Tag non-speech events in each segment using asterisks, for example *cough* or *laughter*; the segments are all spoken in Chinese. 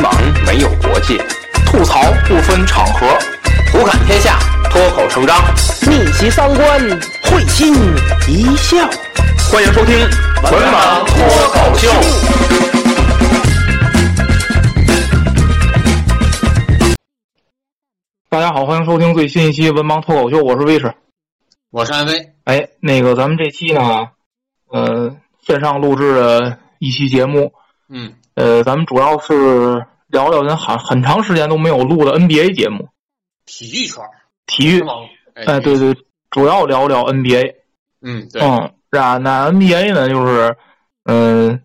盲没有国界，吐槽不分场合，胡侃天下，脱口成章，逆袭三观，会心一笑。欢迎收听《文盲脱口秀》。大家好，欢迎收听最新一期《文盲脱口秀》，我是魏迟。我是安威。哎，那个咱们这期呢，呃，线上录制的一期节目，嗯，呃，咱们主要是聊聊咱很很长时间都没有录的 NBA 节目，体育圈体育？哎，对，对，主要聊聊 NBA。嗯，对，嗯，那那 NBA 呢，就是嗯、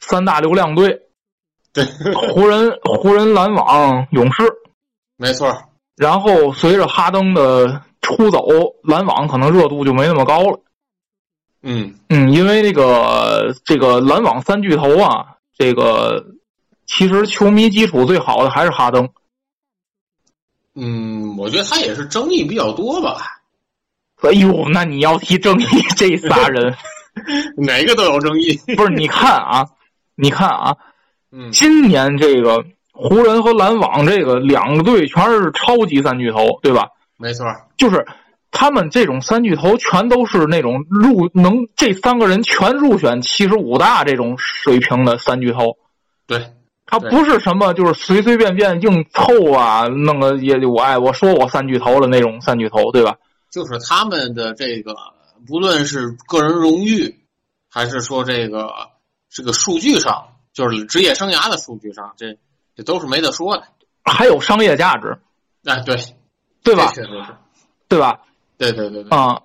三大流量队，对，湖人、湖人、篮网、勇士。*laughs* 没错。然后随着哈登的出走，篮网可能热度就没那么高了。嗯，嗯，因为那个这个篮网三巨头啊，这个其实球迷基础最好的还是哈登。嗯，我觉得他也是争议比较多吧，哎呦，那你要提争议，这仨人 *laughs* 哪个都有争议。不是？你看啊，你看啊，嗯，今年这个湖人和篮网这个两个队全是超级三巨头，对吧？没错。就是他们这种三巨头全都是那种入能这三个人全入选七十五大这种水平的三巨头，对，他不是什么就是随随便便硬凑啊，弄个也我爱我说我三巨头的那种三巨头，对吧？就是他们的这个，不论是个人荣誉，还是说这个这个数据上，就是职业生涯的数据上，这这都是没得说的。还有商业价值，哎，对，对吧？确实是。对吧？对对对对。啊、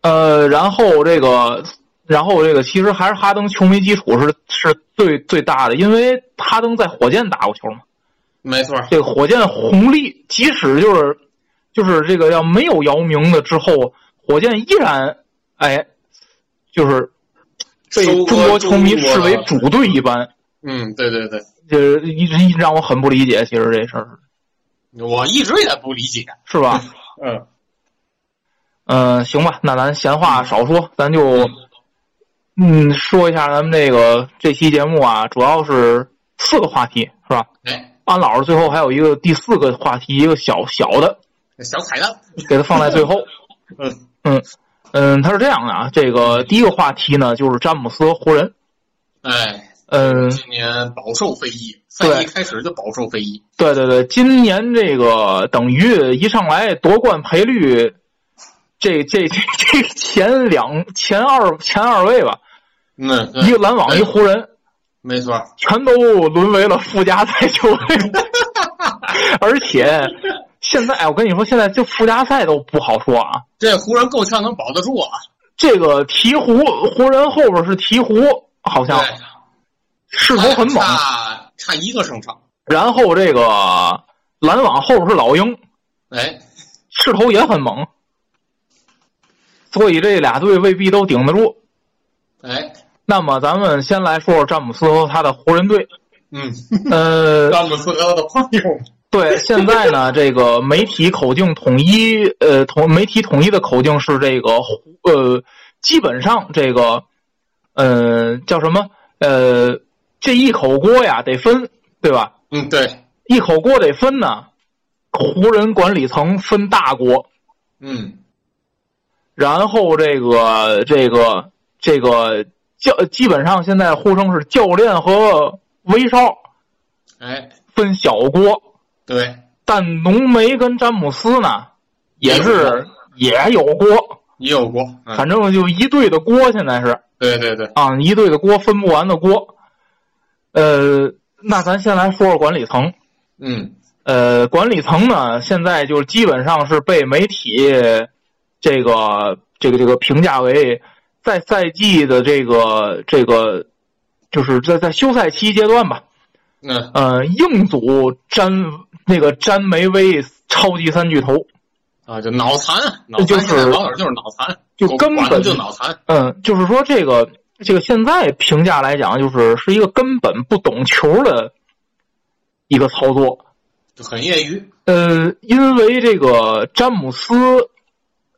呃，然后这个，然后这个，其实还是哈登球迷基础是是最最大的，因为哈登在火箭打过球嘛。没错。这个火箭红利，即使就是就是这个要没有姚明的之后，火箭依然哎，就是被中国球迷视为主队一般，嗯，对对对，这一直一直让我很不理解。其实这事儿我一直也不理解。是吧？*laughs* 嗯，嗯、行吧，那咱闲话少说，咱就嗯说一下咱们这个这期节目啊，主要是四个话题是吧？哎，安老师最后还有一个第四个话题，一个小小的，小彩蛋。给它放在最后。*laughs* 嗯嗯嗯，他是这样的啊，这个第一个话题呢，就是詹姆斯和湖人。哎，嗯，今年饱受非议，赛季开始就饱受非议。对对对，今年这个等于一上来夺冠赔率，这这这这前两前二前二位吧，嗯，一个篮网，一湖人，没错，全都沦为了附加赛球队，*laughs* 而且现在哎，我跟你说，现在就附加赛都不好说啊。这湖人够呛能保得住啊。这个鹈鹕湖人后边是鹈鹕，好像，势头很猛。差差一个胜场。然后这个篮网后边是老鹰，哎，势头也很猛，所以这俩队未必都顶得住。哎，那么咱们先来说说詹姆斯和他的湖人队。嗯，呃，*laughs* 詹姆斯和他的朋友。对，现在呢，这个媒体口径统一，呃，统媒体统一的口径是这个，呃，基本上这个，呃，叫什么？呃，这一口锅呀得分，对吧？嗯，对，一口锅得分呢，湖人管理层分大锅，嗯，然后这个这个这个教基本上现在呼声是教练和威少哎，分小锅，对，但浓眉跟詹姆斯呢也是也有锅，也有锅。嗯，反正就一队的锅，现在是。对对对，啊，一队的锅分不完的锅。呃，那咱先来说说管理层。嗯，呃，管理层呢，现在就基本上是被媒体这个这个这个评价为在赛季的这个这个，就是在在休赛期阶段吧，嗯呃，硬组詹那个詹梅威超级三巨头，啊，就脑残，脑就是残现在网友就是脑残，就根本就脑残。嗯，就是说这个这个现在评价来讲，就是是一个根本不懂球的一个操作。就很业余。呃，因为这个詹姆斯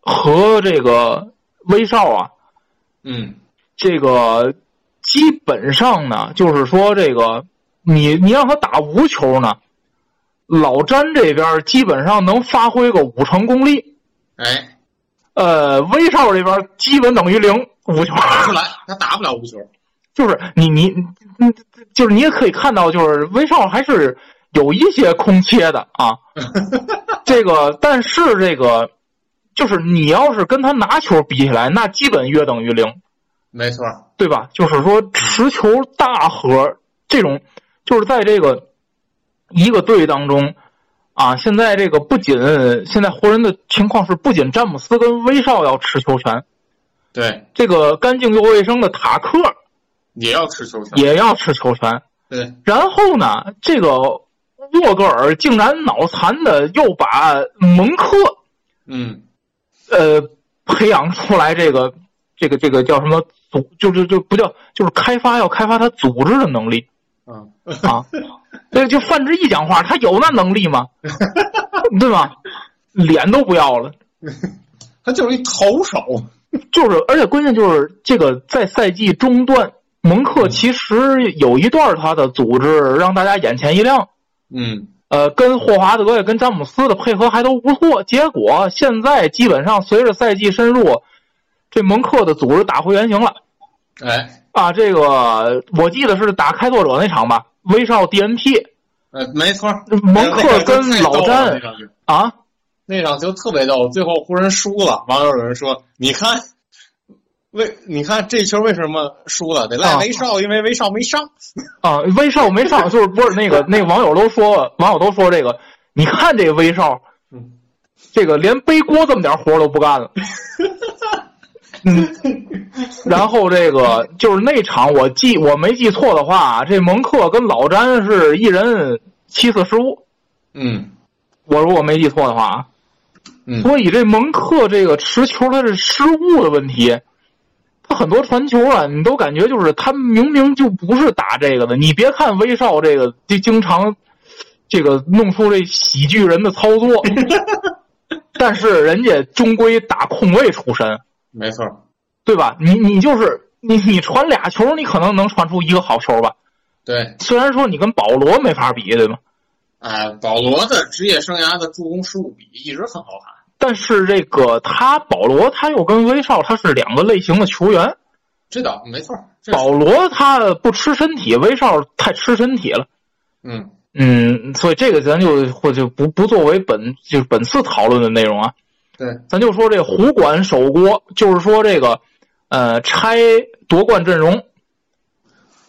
和这个威少啊，嗯，这个基本上呢，就是说这个你你让他打无球呢，老詹这边基本上能发挥个五成功力，哎，呃，威少这边基本等于零无球，打不出来，他打不了无球。就是你你你就是你也可以看到，就是威少还是有一些空切的啊，*laughs* 这个但是这个就是你要是跟他拿球比起来，那基本约等于零。没错，对吧？就是说持球大核这种，就是在这个一个队当中啊，现在这个不仅现在湖人的情况是，不仅詹姆斯跟威少要持球权，对，这个干净又卫生的塔克也要持球权，也要持球权。对，然后呢，这个沃格尔竟然脑残的又把蒙克嗯，呃 *laughs* 培养出来这个这个这个叫什么组，就就就不叫就是开发要开发他组织的能力。*laughs* 嗯，啊，对，就范志毅讲话，他有那能力吗？*laughs* 对吧？脸都不要了，他就是一投手。就是，而且关键就是这个在赛季中段，蒙克其实有一段他的组织让大家眼前一亮，嗯，呃，跟霍华德也跟詹姆斯的配合还都不错。结果现在基本上随着赛季深入，这蒙克的组织打回原形了。哎，啊，这个我记得是打开拓者那场吧，威少 DNP，呃，没错，蒙克跟老詹啊。那场球特别逗，最后湖人输了，网友有人说：“你看，为你看这球为什么输了？得赖啊威少，因为威少没上。*laughs* 啊，威少没上，就是不是那个那个网友都说，网友都说这个，你看这威少嗯，这个连背锅这么点活都不干了。*laughs* 嗯，然后这个就是那场我记我没记错的话，这蒙克跟老詹是一人七次失误，”嗯我如果没记错的话啊。嗯所以这蒙克这个持球他是失误的问题，他很多传球啊，你都感觉就是他明明就不是打这个的。你别看威少这个就经常这个弄出这喜剧人的操作，*laughs* 但是人家终归打控卫出身，没错，对吧？你你就是你你传俩球，你可能能传出一个好球吧？对，虽然说你跟保罗没法比，对吗？哎，保罗的职业生涯的助攻失误比一直很好看。但是这个他保罗他又跟威少他是两个类型的球员。知道没错，保罗他不吃身体，威少太吃身体了。嗯嗯，所以这个咱就或就不不作为本就是本次讨论的内容啊。对，咱就说这湖管守锅，就是说这个呃拆夺冠阵容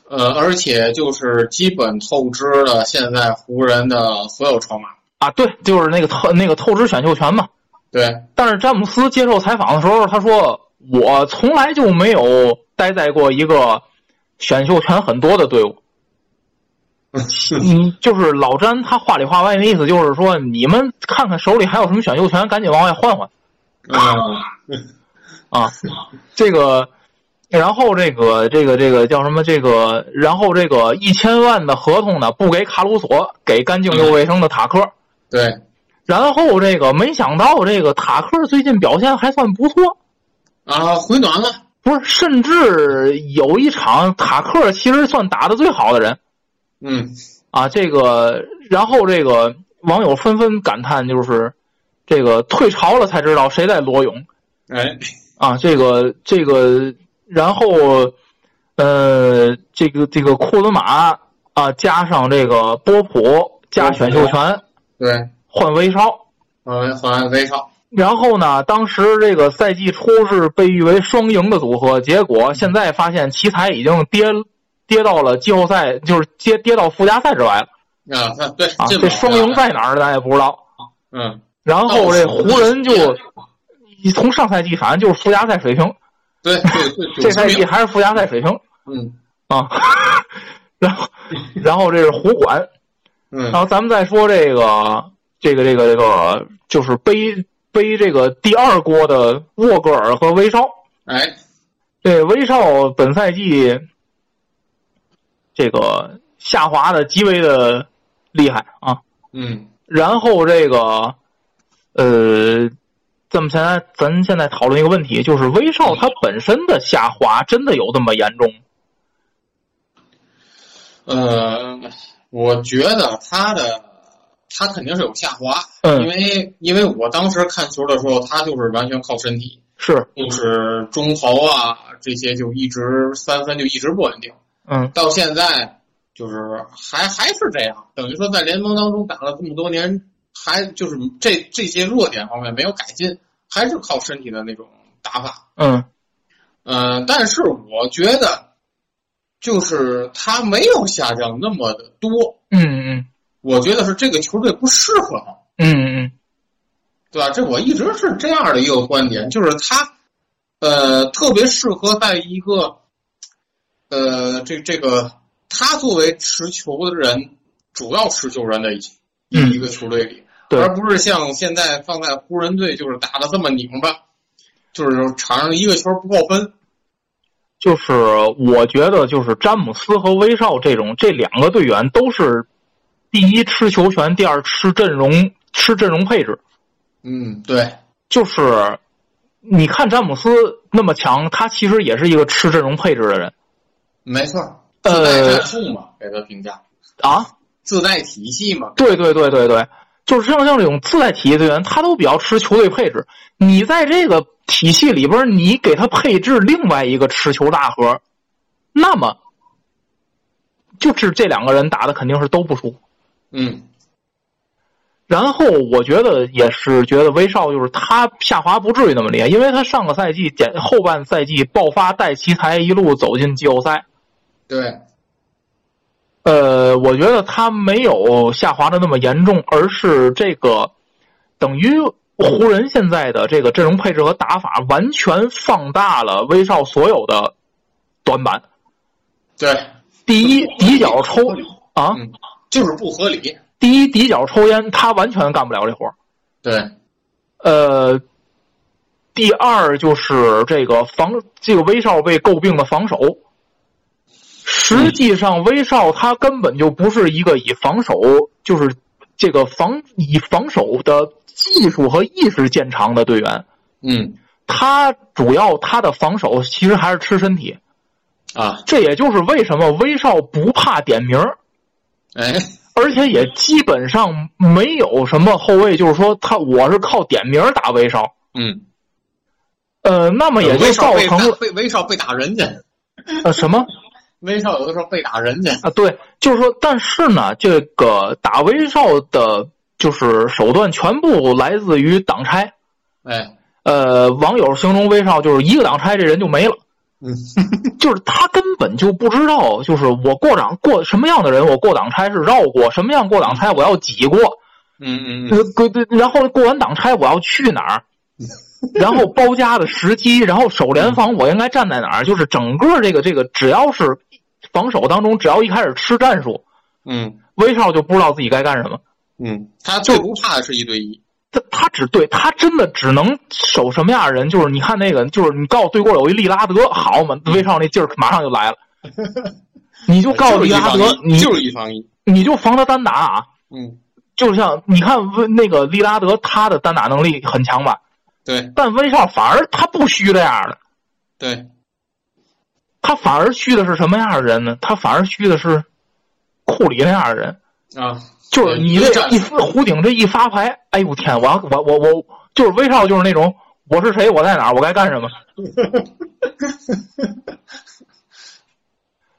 呃，而且就是基本透支了现在湖人的所有筹码。啊，对，就是那个透那个透支选秀权嘛。对，但是詹姆斯接受采访的时候，他说我从来就没有待在过一个选秀权很多的队伍。*laughs* 嗯，就是老詹他话里话外的意思就是说，你们看看手里还有什么选秀权，赶紧往外换换。啊啊，这个，然后这个这个这个叫什么？这个，然后这个一千万的合同呢，不给卡鲁索，给干净又卫生的塔克。对，然后这个没想到，这个塔克最近表现还算不错，啊，回暖了。不是，甚至有一场塔克其实算打的最好的人嗯啊。这个，然后这个网友纷纷感叹，就是这个退潮了才知道谁在裸泳。哎，啊，这个这个，然后，呃，这个这个库兹马啊，加上这个波普加选秀权对，换威少，还还威少。然后呢，当时这个赛季初是被誉为双赢的组合，结果现在发现奇才已经跌跌到了季后赛，就是跌跌到附加赛之外了。啊，对，啊。这双赢在哪儿咱也不知道。嗯，然后这湖人就从上赛季反正就是附加赛水平，对对对，*laughs* 这赛季还是附加赛水平。嗯。啊，*laughs* 然后，然后这是湖管，嗯。然后咱们再说这个，这个，这个，这个，就是背背这个第二锅的沃格尔和威少。哎，这威少本赛季这个下滑的极为的厉害啊。嗯然后这个，呃，咱们现在咱现在讨论一个问题，就是威少他本身的下滑真的有这么严重吗？呃，我觉得他的他肯定是有下滑，嗯。因为因为我当时看球的时候，他就是完全靠身体，是，就是中投啊这些就一直三分就一直不稳定，嗯。到现在就是还还是这样，等于说在联盟当中打了这么多年，还就是这这些弱点方面没有改进，还是靠身体的那种打法。嗯。嗯、但是我觉得，就是他没有下降那么的多，嗯嗯我觉得是这个球队不适合他，嗯嗯对吧？这我一直是这样的一个观点，就是他，呃，特别适合在一个，呃，这这个他作为持球的人，主要持球人的一嗯一个球队里，对而不是像现在放在湖人队，就是打的这么拧巴，就是场上一个球不够分。就是我觉得就是詹姆斯和威少这种这两个队员都是第一吃球权，第二吃阵容吃阵容配置。嗯，对，就是你看詹姆斯那么强，他其实也是一个吃阵容配置的人没错，呃嘛，给他评价，啊。自带体系嘛。对对对对对，就是像像这种自带体系队员，他都比较吃球队配置。你在这个体系里边，你给他配置另外一个持球大核，那么就是这两个人打的肯定是都不输。嗯。然后我觉得也是觉得威少就是他下滑不至于那么厉害，因为他上个赛季减后半赛季爆发带奇才一路走进季后赛。对，呃，我觉得他没有下滑的那么严重，而是这个等于湖人现在的这个阵容配置和打法完全放大了威少所有的短板。对，第一，底角抽啊，嗯，就是不合理。第一底角抽烟，他完全干不了这活儿对，呃，第二就是这个防这个威少被诟病的防守。实际上，威少他根本就不是一个以防守就是这个防以防守的技术和意识见长的队员。嗯他主要他的防守其实还是吃身体，啊，这也就是为什么威少不怕点名儿，哎，而且也基本上没有什么后卫，就是说他我是靠点名打威少。嗯，呃，那么也就造成了打被威少被打人家，呃什么？*laughs* 威少有的时候被打人家。啊，对，就是说，但是呢，这个打威少的，就是手段全部来自于挡拆。哎，呃，网友形容威少就是一个挡拆，这人就没了。嗯，*laughs* 就是他根本就不知道，就是我过挡过什么样的人，我过挡拆是绕过，什么样过挡拆我要挤过，嗯然后过完挡拆我要去哪儿，*laughs* 然后包夹的时机，然后守联防我应该站在哪儿，就是整个这个这个，只要是防守当中，只要一开始吃战术，嗯威少就不知道自己该干什么。嗯，他最不怕的是一对一。他他只对他真的只能守什么样的人？就是你看那个，就是你告诉对过有一利拉德，好嘛，威少那劲儿马上就来了。*laughs* 你就告诉利拉德，你就是一防一。你就防他单打啊，嗯，就像你看威那个利拉德，他的单打能力很强吧？对但威少反而他不虚这样的，对，他反而虚的是什么样的人呢？他反而虚的是库里那样的人，啊，就是你这一弧顶这一发牌，哎呦天，我要我我我就是威少就是那种我是谁，我在哪，我该干什么。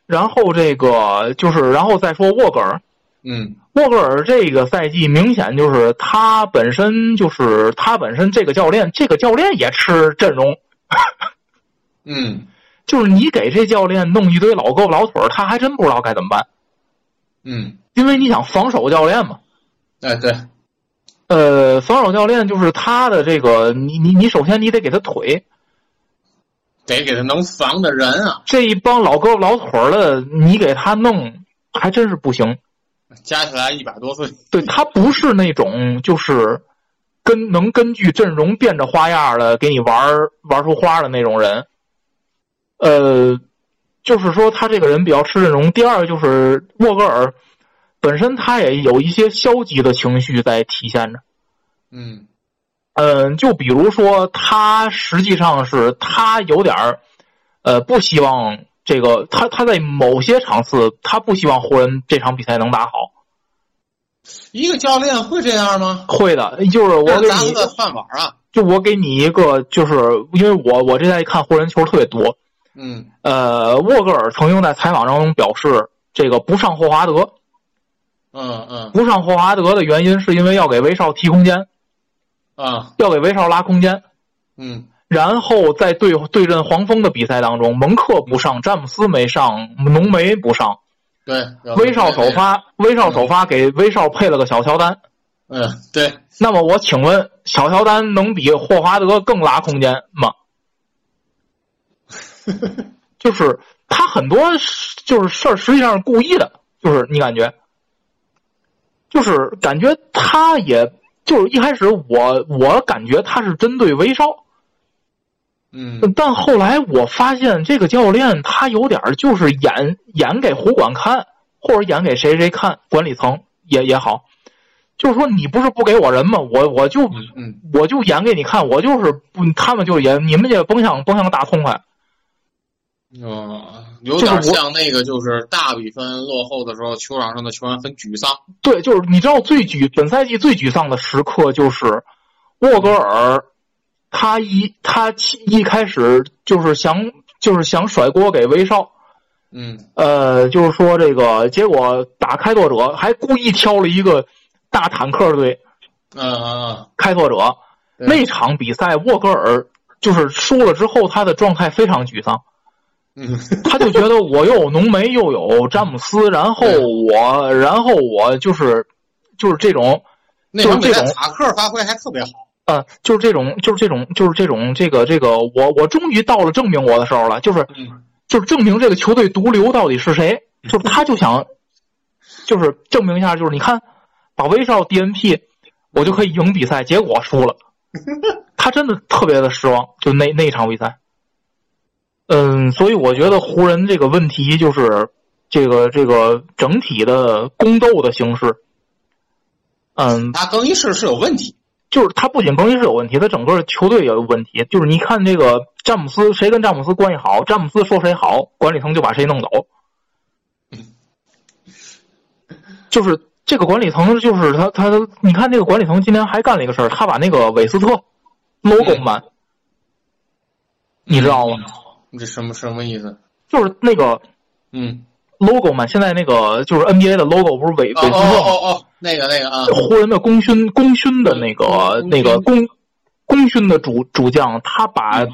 然后这个就是，然后再说沃格尔，嗯沃格尔这个赛季明显就是他本身就是他本身这个教练，这个教练也吃阵容，嗯 *laughs* 就是你给这教练弄一堆老胳膊老腿儿，他还真不知道该怎么办，嗯，因为你想防守教练嘛，哎对，呃，防守教练就是他的这个，你你你首先你得给他腿，得给他能防的人啊，这一帮老胳膊老腿儿的，你给他弄还真是不行。加起来一百多岁。对他不是那种就是跟能根据阵容变着花样的给你玩玩出花的那种人。呃，就是说他这个人比较吃阵容。第二就是沃格尔本身他也有一些消极的情绪在体现着。嗯嗯，就比如说他实际上是他有点儿呃不希望这个他他在某些场次，他不希望湖人这场比赛能打好。一个教练会这样吗？会的，就是我给你，咱们的饭碗啊。就我给你一个，就是因为我我这在看湖人球特别多。嗯。呃，沃格尔曾经在采访当中表示，这个不上霍华德。嗯嗯。不上霍华德的原因是因为要给威少提空间。啊。要给威少拉空间。嗯。然后在对对阵黄蜂的比赛当中，蒙克不上，詹姆斯没上，浓眉不上。对，威少首发，威少首发给威少配了个小乔丹。嗯，对。那么我请问，小乔丹能比霍华德更拉空间吗？*laughs* 就是他很多就是事儿，实际上是故意的，就是你感觉，就是感觉他也就是一开始我我感觉他是针对威少。嗯，但后来我发现这个教练他有点就是演演给胡管看，或者演给谁谁看，管理层也也好，就是说你不是不给我人吗？我我就嗯，我就演给你看，我就是不，他们就演，你们也甭想甭想大痛快。哦，有点像那个，就是大比分落后的时候，球场上的球员很沮丧。对，就是你知道最沮本赛季最沮丧的时刻就是沃格尔。他一他一开始就是想就是想甩锅给威少，嗯，呃，就是说这个结果打开拓者还故意挑了一个大坦克队，嗯嗯，开拓者那场比赛沃格尔就是输了之后，他的状态非常沮丧，嗯，他就觉得我又有浓眉又有詹姆斯，然后我然后我就是就是这种，就是这种塔克发挥还特别好。呃，就是这种，就是这种，就是这种，这个，这个，我我终于到了证明我的时候了，就是，就是证明这个球队毒瘤到底是谁，就是他就想，就是证明一下，就是你看，把威少 DNP，我就可以赢比赛，结果输了，*laughs* 他真的特别的失望，就那那场比赛，嗯，所以我觉得湖人这个问题就是这个这个整体的宫斗的形式，嗯，他更衣室是有问题。就是他不仅更衣室有问题，他整个球队也有问题。就是你看这个詹姆斯，谁跟詹姆斯关系好，詹姆斯说谁好，管理层就把谁弄走。就是这个管理层，就是他他你看这个管理层今天还干了一个事儿，他把那个韦斯特 logo 版，你知道吗？这什么什么意思？就是那个嗯。logo 嘛，现在那个就是 NBA 的 logo 不是韦韦斯特哦哦哦，那个那个啊，湖人的功勋功勋的那个那个功功勋的主主将，他把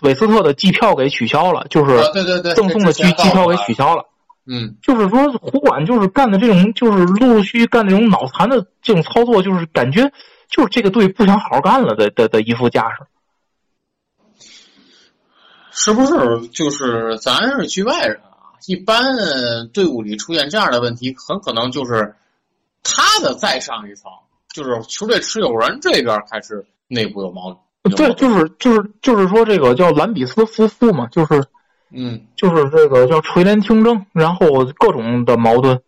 韦斯特的季票给取消了，就是对对对，赠送的季季票给取消了。嗯，就是说湖管就是干的这种，就是陆陆续续干这种脑残的这种操作，就是感觉就是这个队不想好好干了的的的一副架势。是不是？就是咱是局外人啊。一般队伍里出现这样的问题，很可能就是他的再上一层，就是球队持有人这边开始内部有矛盾。对，就是就是就是说这个叫兰比斯夫妇嘛，就是嗯，就是这个叫垂帘听政，然后各种的矛盾。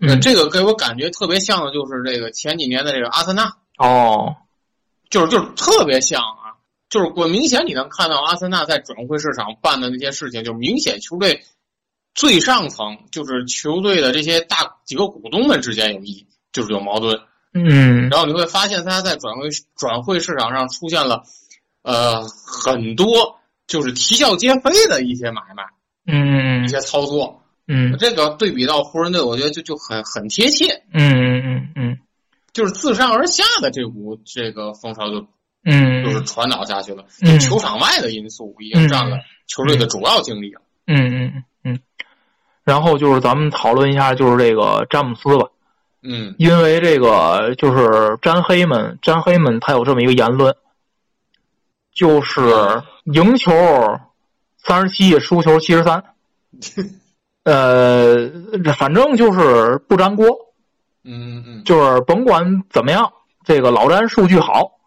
嗯，这个给我感觉特别像的就是这个前几年的这个阿森纳。哦，就是就是特别像啊，就是我明显你能看到阿森纳在转会市场办的那些事情，就明显球队。最上层就是球队的这些大几个股东们之间有意，就是有矛盾。嗯，然后你会发现他在转会转会市场上出现了，呃，很多就是啼笑皆非的一些买卖，嗯，一些操作，嗯，这个对比到湖人队，我觉得就就很很贴切。嗯嗯嗯嗯，就是自上而下的这股这个风潮就，嗯，就是传导下去了。嗯，球场外的因素已经占了球队的主要精力了。嗯嗯嗯。然后就是咱们讨论一下，就是这个詹姆斯吧。嗯，因为这个就是詹黑们，詹黑们他有这么一个言论，就是赢球三十七，输球七十三。*laughs* 呃，反正就是不粘锅。嗯嗯，就是甭管怎么样，这个老詹数据好。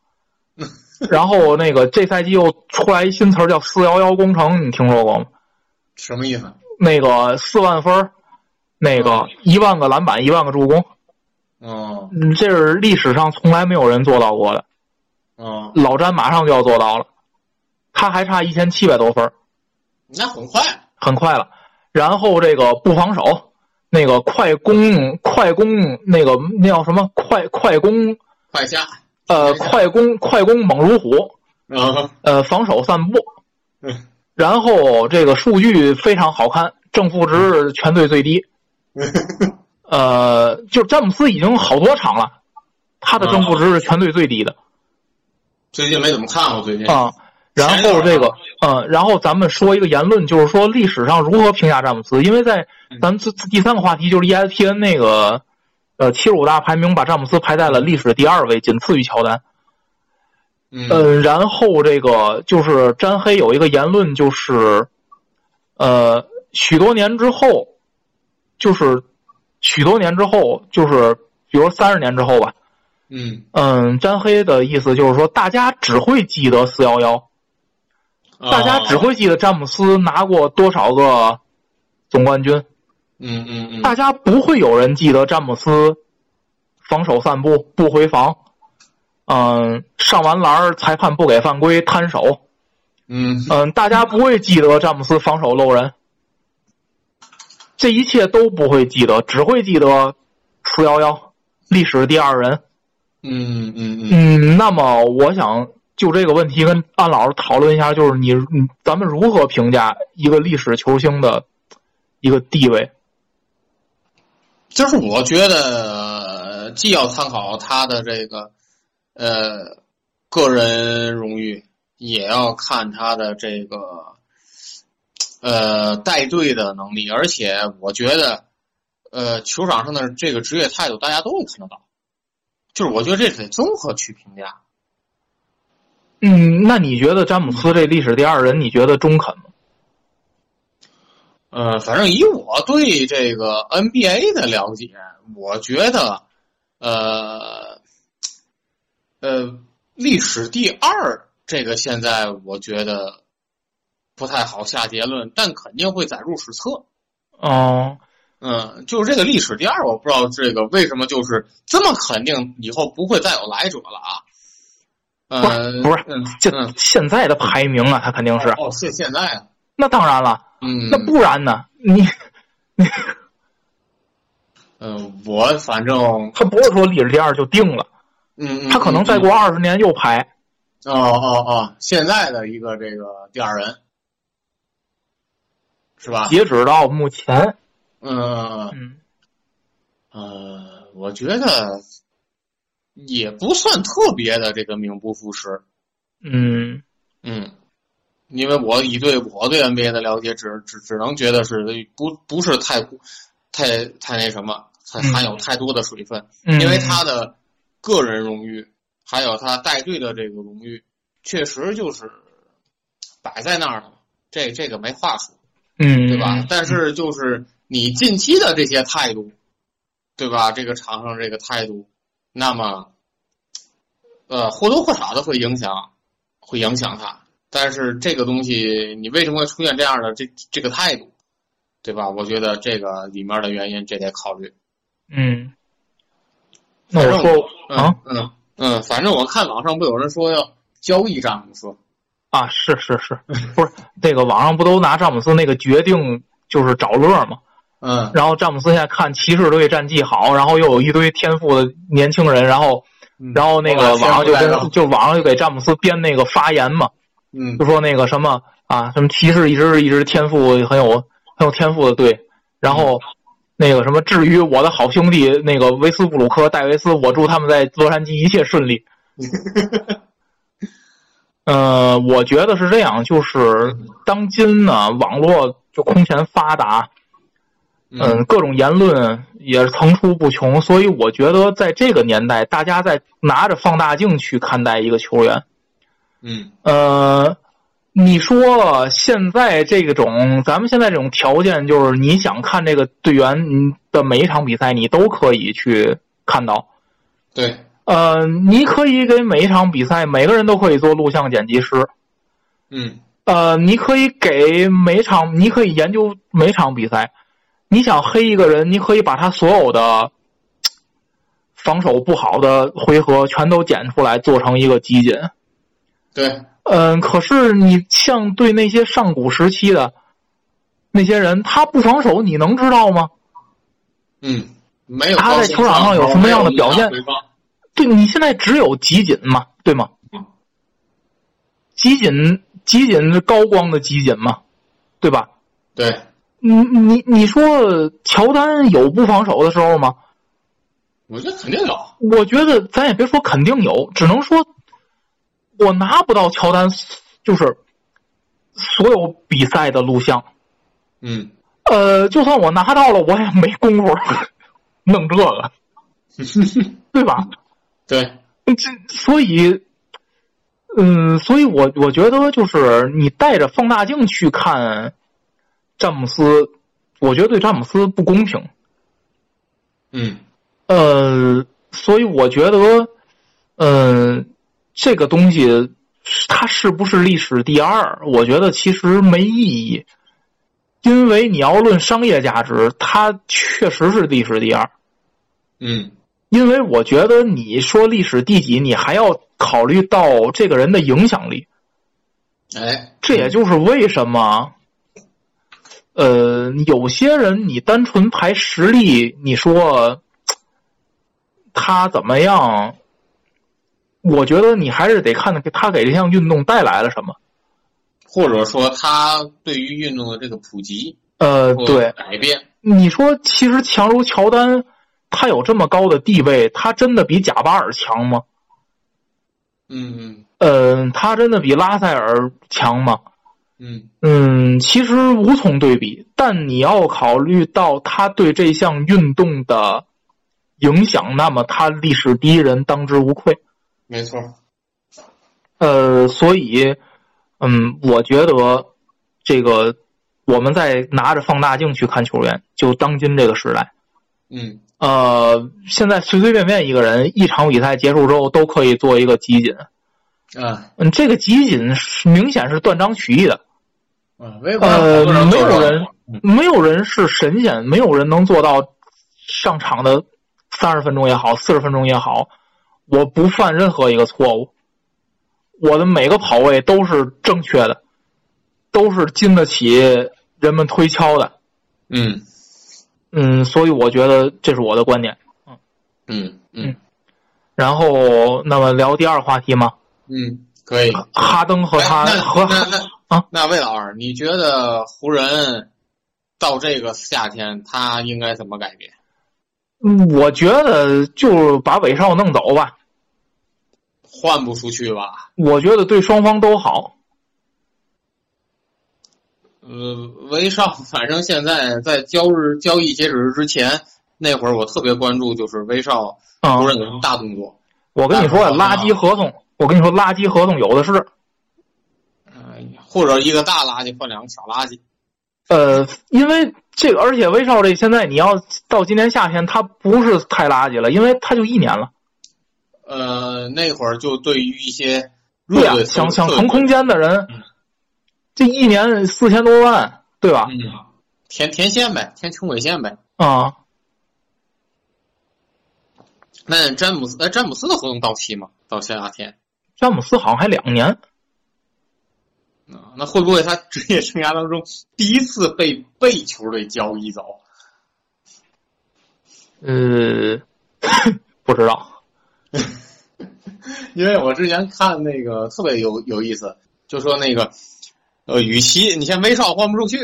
*laughs* 然后那个这赛季又出来一新词儿叫“四幺幺工程”，你听说过吗？什么意思？那个四万分那个一万个篮板，一万个助攻，嗯，这是历史上从来没有人做到过的，嗯，老詹马上就要做到了，他还差一千七百多分那很快，很快了。然后这个不防守，那个快攻快攻那个那叫什么？快快攻。快下呃快攻快攻猛如虎，啊，呃防守散步，嗯然后这个数据非常好看，正负值全队最低。*laughs* 呃，就詹姆斯已经好多场了，他的正负值是全队最低的最近没怎么看过，最近啊。然后这个，嗯，然后咱们说一个言论，就是说历史上如何评价詹姆斯？因为在咱们第第三个话题就是 ESPN 那个呃七十五大排名把詹姆斯排在了历史第二位，仅次于乔丹。嗯。呃，然后这个就是詹黑有一个言论，就是呃许多年之后，就是许多年之后，就是比如三十年之后吧，嗯，嗯，詹黑的意思就是说，大家只会记得四幺幺，大家只哦会记得詹姆斯拿过多少个总冠军，嗯嗯嗯，大家不会有人记得詹姆斯防守散步不回防，嗯，上完篮儿裁判不给犯规摊手，嗯。嗯，大家不会记得詹姆斯防守漏人，这一切都不会记得，只会记得四幺幺历史第二人。嗯嗯嗯。嗯，那么我想就这个问题跟安老师讨论一下，就是你嗯，咱们如何评价一个历史球星的一个地位？就是我觉得既要参考他的这个呃个人荣誉，也要看他的这个呃带队的能力，而且我觉得呃球场上的这个职业态度，大家都会看得到。就是我觉得这得综合去评价。嗯，那你觉得詹姆斯这历史第二人，你觉得中肯？呃，反正以我对这个 NBA 的了解，我觉得，呃，呃，历史第二这个现在我觉得不太好下结论，但肯定会载入史册。哦，嗯，就是这个历史第二，我不知道这个为什么就是这么肯定，以后不会再有来者了啊。呃，不是嗯这嗯现在的排名啊，他肯定是。哦，现现在啊，那当然了，嗯，那不然呢？你 *laughs* 你嗯，我反正他不是说历史第二就定了，嗯，嗯他可能再嗯过二十年又排。哦哦哦，现在的一个这个第二人，是吧？截止到目前，嗯。嗯。呃，我觉得也不算特别的这个名不副实，嗯。嗯，因为我以对我对 NBA 的了解只，只只能觉得是不不是太太太那什么，太嗯含有太多的水分，嗯，因为他的个人荣誉，还有他带队的这个荣誉，确实就是摆在那儿了，这这个没话说。嗯对吧？但是就是你近期的这些态度，对吧？这个场上这个态度，那么，呃，或多或少的会影响，会影响他。但是这个东西，你为什么会出现这样的这这个态度，对吧？我觉得这个里面的原因，这得考虑。嗯，那我说啊嗯嗯嗯，反正我看网上不有人说要交易詹姆斯，啊，是是是，不是那个网上不都拿詹姆斯那个决定就是找乐吗？嗯然后詹姆斯现在看骑士队战绩好，然后又有一堆天赋的年轻人，然后嗯然后那个网上就跟就网上就给詹姆斯编那个发言嘛，嗯。就说那个什么啊，什么骑士一直一直天赋很有很有天赋的队，然后那个什么，至于我的好兄弟那个维斯布鲁克、戴维斯，我祝他们在洛杉矶一切顺利。呃，我觉得是这样，就是当今呢，网络就空前发达，嗯，各种言论也层出不穷，所以我觉得在这个年代，大家在拿着放大镜去看待一个球员，嗯呃，你说现在这种咱们现在这种条件，就是你想看这个队员的每一场比赛，你都可以去看到。对，呃，你可以给每一场比赛，每个人都可以做录像剪辑师。嗯呃，你可以给每场，你可以研究每场比赛。你想黑一个人，你可以把他所有的防守不好的回合全都剪出来，做成一个集锦。对，嗯，可是你像对那些上古时期的，那些人他不防守，你能知道吗？嗯，没有他在球场上有什么样的表现对你现在只有集锦嘛，对吗？集锦集锦是高光的集锦嘛，对吧？对，你你你说乔丹有不防守的时候吗？我觉得肯定有。我觉得咱也别说肯定有，只能说我拿不到乔丹就是所有比赛的录像。嗯，呃，就算我拿到了，我也没工夫弄这个，*laughs* 对吧？对，这所以，嗯，所以我我觉得就是你带着放大镜去看詹姆斯，我觉得对詹姆斯不公平。嗯呃，所以我觉得，嗯、这个东西它是不是历史第二？我觉得其实没意义，因为你要论商业价值，它确实是历史第二。嗯因为我觉得你说历史第几，你还要考虑到这个人的影响力，哎，这也就是为什么，呃，有些人你单纯排实力，你说他怎么样？我觉得你还是得看他给这项运动带来了什么。或者说他对于运动的这个普及呃，对，改变，你说其实强如乔丹，他有这么高的地位，他真的比贾巴尔强吗？嗯嗯嗯、他真的比拉塞尔强吗？嗯嗯，其实无从对比，但你要考虑到他对这项运动的影响，那么他历史第一人当之无愧。没错，呃，所以，嗯，我觉得这个我们在拿着放大镜去看球员，就当今这个时代，嗯。呃，现在随随便便一个人一场比赛结束之后都可以做一个集锦，啊。嗯，这个集锦是明显是断章取义的。啊，呃，没有人，没有人是神仙，没有人能做到上场的三十分钟也好，四十分钟也好，我不犯任何一个错误，我的每个跑位都是正确的，都是经得起人们推敲的。嗯嗯，所以我觉得这是我的观点。嗯嗯嗯然后，那么聊第二话题吗，嗯，可以。哈登和他哎和啊那魏老师，你觉得湖人到这个夏天他应该怎么改变？嗯我觉得就把韦少弄走吧，换不出去吧？我觉得对双方都好。呃，威少反正现在在交日交易截止日之前那会儿，我特别关注就是威少嗯，湖人有什么大动作。我跟你说，垃圾合同，我跟你说，垃圾合同有的是。嗯，或者一个大垃圾换两个小垃圾。呃，因为这个，而且威少这现在你要到今年夏天，他不是太垃圾了，因为他就一年了。呃，那会儿就对于一些对呀、想想腾空间的人嗯，这一年四千多万，对吧？嗯，填填线呗，填穷鬼线呗。啊、那詹姆斯，哎，詹姆斯的合同到期吗？到夏天。詹姆斯好像还两年。啊，那会不会他 *laughs* 职业生涯当中第一次被被球队交易走？呃，*coughs* 不知道。因为我之前看那个特别有有意思，就说那个，呃，与其你像威少换不出去，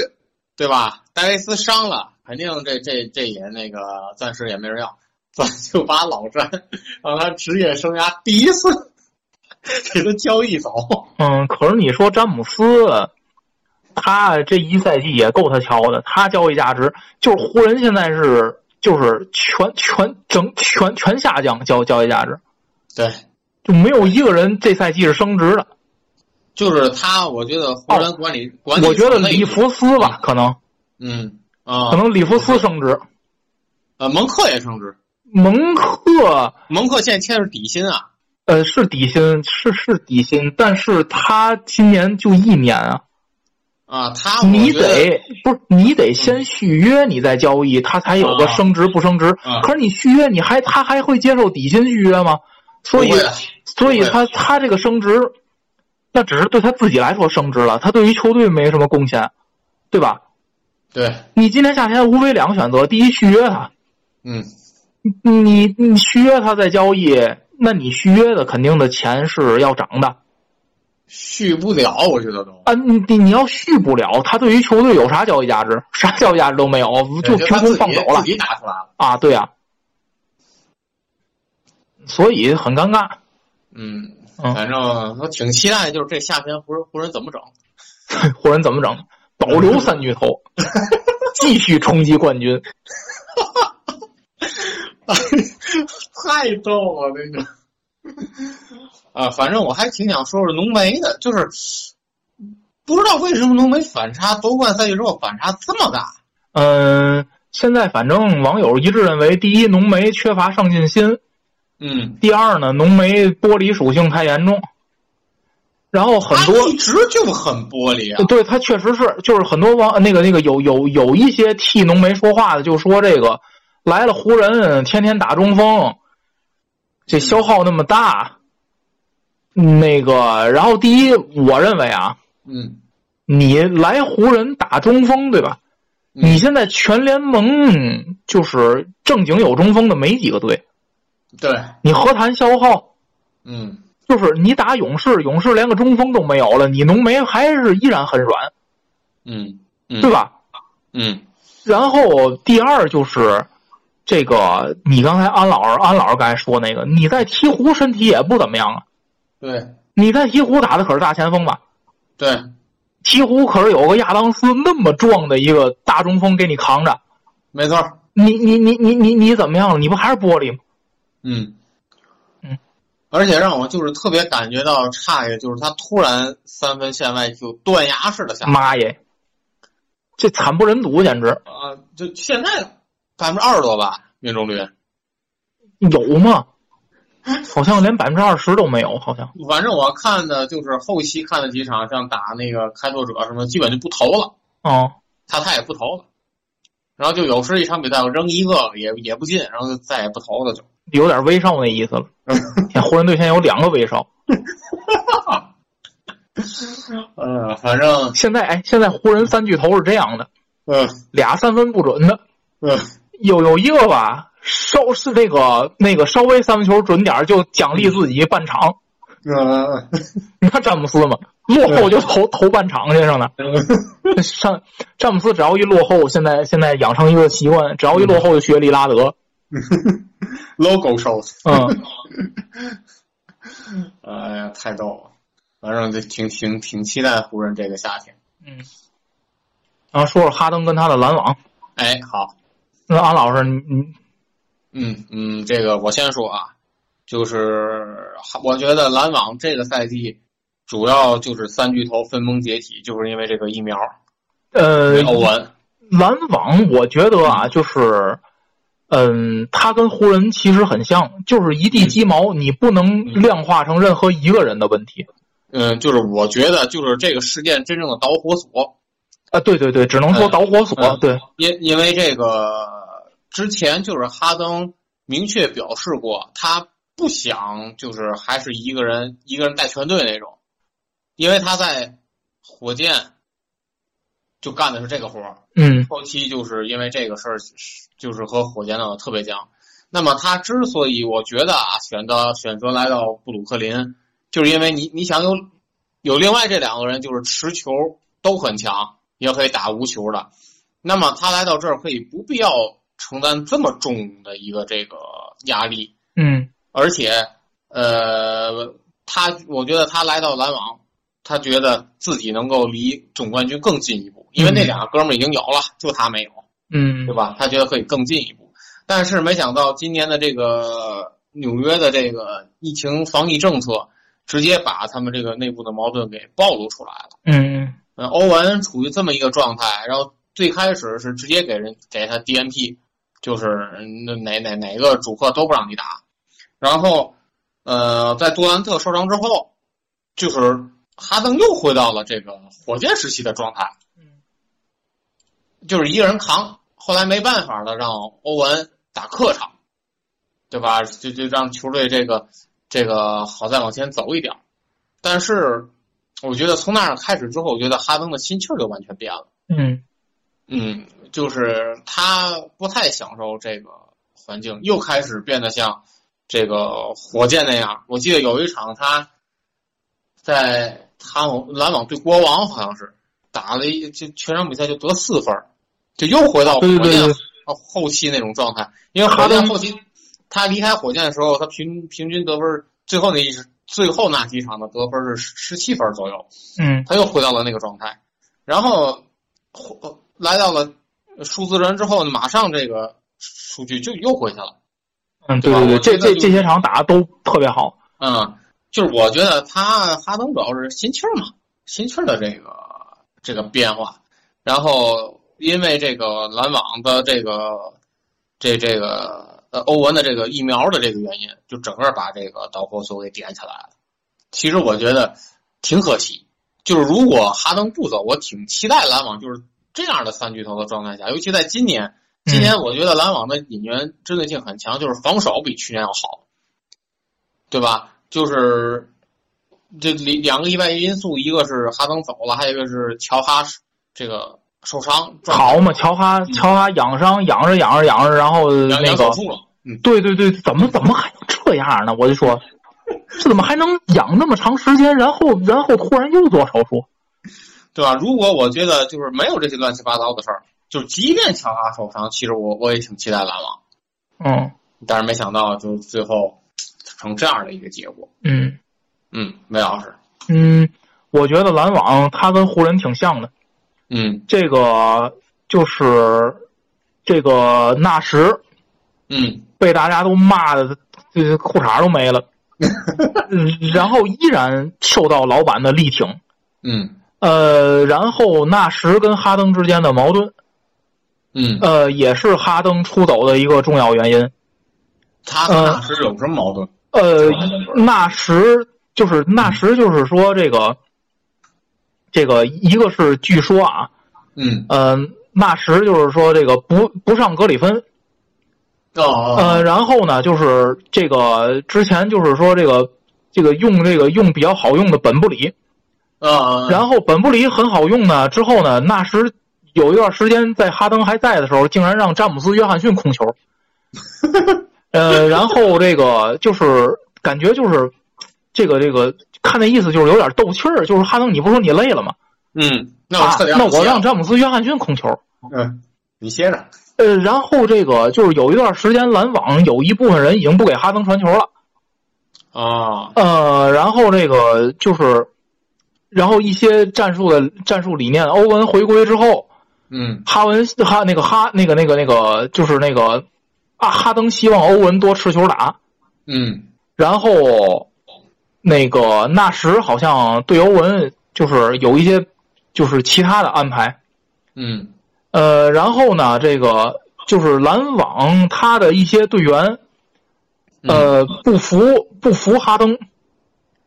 对吧？戴维斯伤了，肯定这这这也那个暂时也没人要，咱就把老詹让他职业生涯第一次 *laughs* 给他交易走。嗯，可是你说詹姆斯，他这一赛季也够他瞧的，他交易价值就是湖人现在是就是全全整全全下降交交易价值，对，就没有一个人这赛季是升值的。就是他，我觉得湖人管理、管理我觉得里弗斯吧，可能嗯啊，可能里弗斯升值，呃蒙克也升值，蒙克蒙克现在签的是底薪啊。呃是底薪是是底薪，但是他今年就一年啊，啊，他你得得不是你得先续约，你再交易，他才有个啊升值不升值。啊可是你续约，你还他还会接受底薪续约吗？所以所以他他这个升值，那只是对他自己来说升值了，他对于球队没什么贡献，对吧？对，你今年夏天无非两个选择：第一，续约他，嗯，你你续约他再交易，那你续约的肯定的钱是要涨的续不了，我觉得都。啊！你你你要续不了，他对于球队有啥交易价值？*laughs* 啥交易价值都没有，就凭空放走了自己打出来了。啊！对呀、所以很尴尬。嗯，嗯反正我挺期待，就是这夏天湖人湖人怎么整？*laughs* 湖人怎么整？保留三巨头，*laughs* 继续冲击冠军。*laughs* 太逗了，那个。啊，反正我还挺想说说浓眉的，就是不知道为什么浓眉反差夺冠赛季之后反差这么大。嗯，现在反正网友一致认为，第一，浓眉缺乏上进心；嗯，第二呢，浓眉玻璃属性太严重。然后很多一直就很玻璃啊。对他确实是，就是很多网那个那个有有有一些替浓眉说话的，就说这个来了湖人，天天打中锋，这消耗那么大。那个，然后第一，我认为啊，嗯，你来湖人打中锋，对吧？嗯你现在全联盟就是正经有中锋的没几个队，对，你何谈消耗？嗯就是你打勇士，勇士连个中锋都没有了，你浓眉还是依然很软，嗯嗯，对？吧？嗯然后第二就是这个，你刚才安老师安老师刚才说那个，你在鹈鹕身体也不怎么样啊，对你在鹈鹕打的可是大前锋吧？对，鹈鹕可是有个亚当斯那么壮的一个大中锋给你扛着，没错。你你你你你你怎么样了？你不还是玻璃吗？嗯嗯，而且让我就是特别感觉到诧异，就是他突然三分线外就断崖式的下妈耶，这惨不忍睹，简直啊，就现在百分之二十多吧命中率，有吗？好像连百分之二十都没有，好像。反正我看的就是后期看的几场，像打那个开拓者什么，基本就不投了，哦，他他也不投了，然后就有时一场比赛我扔一个也也不进，然后就再也不投了就。有点威少那意思了。*laughs* 湖人队现在有两个威少，嗯，*laughs* 反正现在哎，现在湖人三巨头是这样的，嗯。俩三分不准的，嗯有有一个吧，稍是那个那个稍微三分球准点儿就奖励自己半场。嗯 *laughs* 你看詹姆斯嘛，落后就投投半场去上那。上詹姆斯只要一落后，现在现在养成一个习惯，只要一落后就学利拉德。*laughs* logo shows。嗯，*laughs* 哎呀，太逗了！反正就挺挺挺期待湖人这个夏天。嗯然后说说哈登跟他的篮网。哎，好，那安老师，你你嗯嗯，这个我先说啊，就是我觉得篮网这个赛季主要就是三巨头分崩解体，就是因为这个疫苗，呃，欧文。篮网，我觉得啊，就是，嗯，他跟湖人其实很像，就是一地鸡毛，你不能量化成任何一个人的问题。嗯，就是我觉得就是这个事件真正的导火索，啊，对对对，只能说嗯导火索。嗯对，因因为这个之前就是哈登明确表示过，他不想就是还是一个人一个人带全队那种，因为他在火箭就干的是这个活儿，嗯后期就是因为这个事儿，就是和火箭闹得特别僵。那么他之所以我觉得啊，选择选择来到布鲁克林，就是因为你你想有有另外这两个人就是持球都很强，也可以打无球的。那么他来到这儿可以不必要承担这么重的一个这个压力，嗯而且呃，他我觉得他来到篮网，他觉得自己能够离总冠军更进一步，因为那两个哥们儿已经有了，就他没有。嗯，对吧？他觉得可以更进一步，但是没想到今年的这个纽约的这个疫情防疫政策，直接把他们这个内部的矛盾给暴露出来了。嗯嗯，欧文处于这么一个状态，然后最开始是直接给人给他 DNP，就是那哪哪哪个主客都不让你打，然后呃，在杜兰特受伤之后，就是哈登又回到了这个火箭时期的状态。就是一个人扛，后来没办法了，让欧文打客场，对吧？就就让球队这个这个好再往前走一点。但是我觉得从那儿开始之后，我觉得哈登的心气儿就完全变了。嗯嗯，就是他不太享受这个环境，又开始变得像这个火箭那样。我记得有一场他在他篮网对国王好像是打了一就全场比赛就得四分儿，就又回到火箭后后期那种状态。因为哈登后期他离开火箭的时候，他平平均得分最后那一最后那几场的得分是十七分左右，嗯他又回到了那个状态，然后呃来到了数字人之后，马上这个数据就又回去了。嗯，对对对对，这这这些场打的都特别好。嗯，就是我觉得他哈登主要是心气儿嘛，心气儿的这个这个变化，然后因为这个篮网的这个这这个呃欧文的这个疫苗的这个原因，就整个把这个导火索给点起来了。其实我觉得挺可惜，就是如果哈登不走，我挺期待篮网就是这样的三巨头的状态下，尤其在今年，今年我觉得篮网的引援针对性很强，就是防守比去年要好，对吧？就是这里两个意外因素，一个是哈登走了，还有一个是乔哈这个受伤，好嘛，乔哈乔哈养伤养着养着养着，然后养那个嗯，对对对，怎么怎么还能这样呢？我就说，这怎么还能养那么长时间，然后然后突然又做手术？*laughs* 对吧？如果我觉得就是没有这些乱七八糟的事儿，就是即便乔哈受伤，其实我我也挺期待篮网，嗯但是没想到就最后成这样的一个结果。嗯嗯，魏老师，嗯，我觉得篮网他跟湖人挺像的，嗯这个就是这个纳什嗯被大家都骂的这裤衩都没了，*laughs* 嗯然后依然受到老板的力挺。嗯呃，然后纳什跟哈登之间的矛盾，嗯，呃，也是哈登出走的一个重要原因。他和纳什有什么矛盾？呃，纳什就是纳什，就是说这个，这个一个是据说啊，嗯。呃，纳什就是说这个不不上格里芬，哦呃，然后呢就是这个之前就是说这个这个用这个用比较好用的本布里，啊，然后本布里很好用呢，之后呢，纳什有一段时间在哈登还在的时候，竟然让詹姆斯·约翰逊控球。*laughs* 呃，然后这个就是感觉就是这个这个看那意思就是有点斗气儿，就是哈登，你不是说你累了吗？嗯，那我那我让詹姆斯·约翰逊控球。嗯，你歇着。呃，然后这个就是有一段时间篮网有一部分人已经不给哈登传球了。啊，呃，然后这个就是，然后一些战术的战术理念，欧文回归之后，嗯哈文哈那个哈那个那个那个就是那个啊，哈登希望欧文多持球打，嗯然后那个纳什好像对欧文就是有一些就是其他的安排，嗯呃，然后呢，这个就是篮网他的一些队员，呃，不服不服哈登，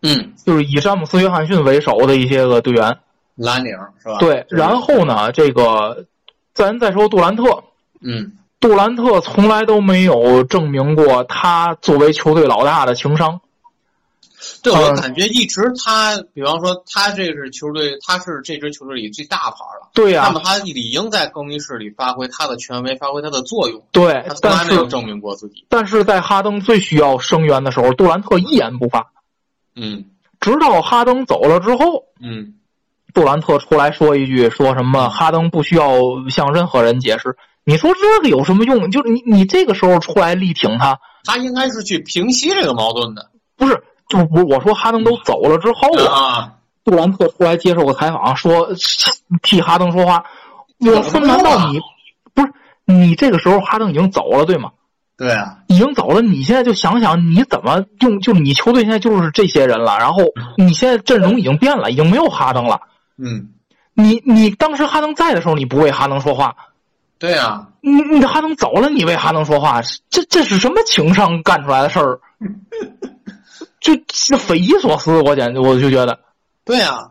嗯，就是以詹姆斯·约翰逊为首的一些个队员，蓝领是吧？对，然后呢，这个咱再说杜兰特，嗯杜兰特从来都没有证明过他作为球队老大的情商。对我嗯感觉一直他，比方说他这是球队，他是这支球队里最大牌了。对呀、那么他理应在更衣室里发挥他的权威，发挥他的作用。对他，从来没有证明过自己。但是在哈登最需要声援的时候，杜兰特一言不发，嗯直到哈登走了之后，嗯杜兰特出来说一句，说什么哈登不需要向任何人解释。你说这个有什么用？就是你你这个时候出来力挺他，他应该是去平息这个矛盾的。不是？就不是我说哈登都走了之后啊，啊，杜兰特出来接受个采访，说替哈登说话。我说难道你不是你这个时候哈登已经走了对吗？对啊，已经走了，你现在就想想你怎么用，就是你球队现在就是这些人了，然后你现在阵容已经变了，已经没有哈登了。嗯，你你当时哈登在的时候，你不为哈登说话，对啊，你你的哈登走了，你为哈登说话，这这是什么情商干出来的事儿？*laughs* 就是匪夷所思，我简直我就觉得，对啊，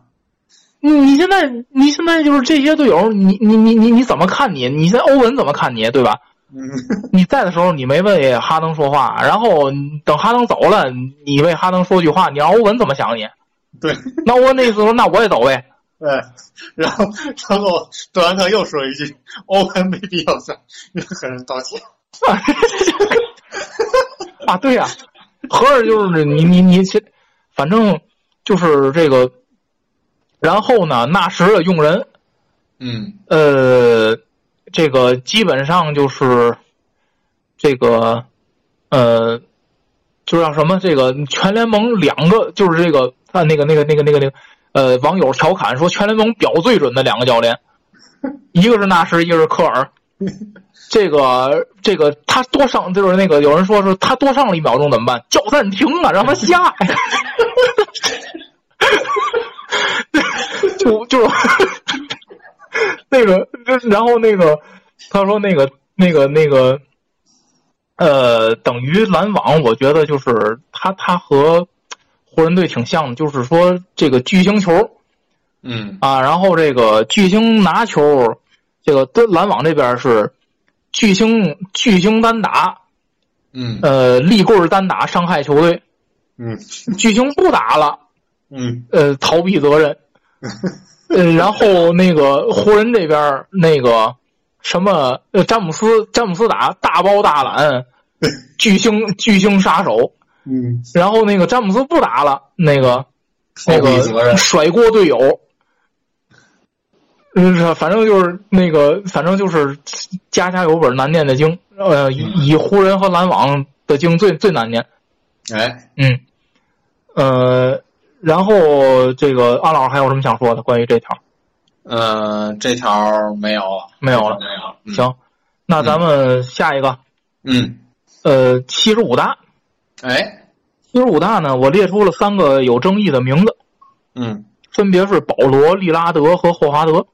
你你现在你现在就是这些队友，你你你你你怎么看你？你现在欧文怎么看你，对吧？嗯你在的时候你没为哈登说话，然后等哈登走了，你为哈登说句话，你让欧文怎么想你？对，*laughs* 那我那意思说，那我也走呗。*laughs* 对，然后然后杜兰特又说一句：“欧文没必要向任何人道歉。*laughs* 啊，对呀、*laughs* 合着就是你你你去，反正就是这个，然后呢，纳什的用人，”嗯呃，这个基本上就是这个，呃，就让什么这个全联盟两个就是这个啊那个那个那个那个那个呃网友调侃说全联盟表最准的两个教练，*laughs* 一个是纳什，一个是科尔。*laughs* 这个这个他多上就是那个有人说是他多上了一秒钟怎么办？叫暂停啊，让他下呀。就就那个，然后那个他说那个那个那个呃，等于篮网，我觉得就是他他和湖人队挺像的，就是说这个巨星球嗯啊，然后这个巨星拿球，这个跟篮网这边是巨星巨星单打，嗯。呃，立棍单打伤害球队，嗯。巨星不打了，嗯。呃，逃避责任。*laughs* 呃，然后那个湖人这边那个什么呃詹姆斯詹姆斯打大包大揽，*laughs* 巨星巨星杀手，嗯。然后那个詹姆斯不打了，那个那个甩锅队友，嗯，*laughs* 反正就是那个，反正就是家家有本难念的经，呃，以以湖人和篮网的经最最难念，哎，嗯，呃，然后这个安老师还有什么想说的？关于这条？呃，这条没有了，没有了没有了。嗯，行，那咱们下一个，嗯，呃，七十五大，哎，七十五大呢，我列出了三个有争议的名字，嗯，分别是保罗、利拉德和霍华德。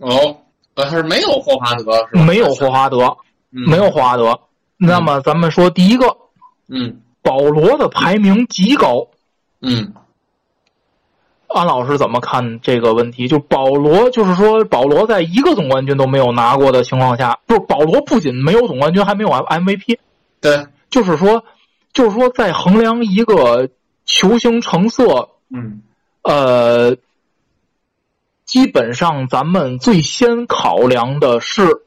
哦，但是没有霍华德是吧？没有霍华德，嗯没有霍华德。那么咱们说第一个，嗯保罗的排名极高。嗯安老师怎么看这个问题？就保罗，就是说保罗在一个总冠军都没有拿过的情况下，就是保罗不仅没有总冠军，还没有 MVP，对，就是说，就是说在衡量一个球星成色，嗯呃，基本上咱们最先考量的是，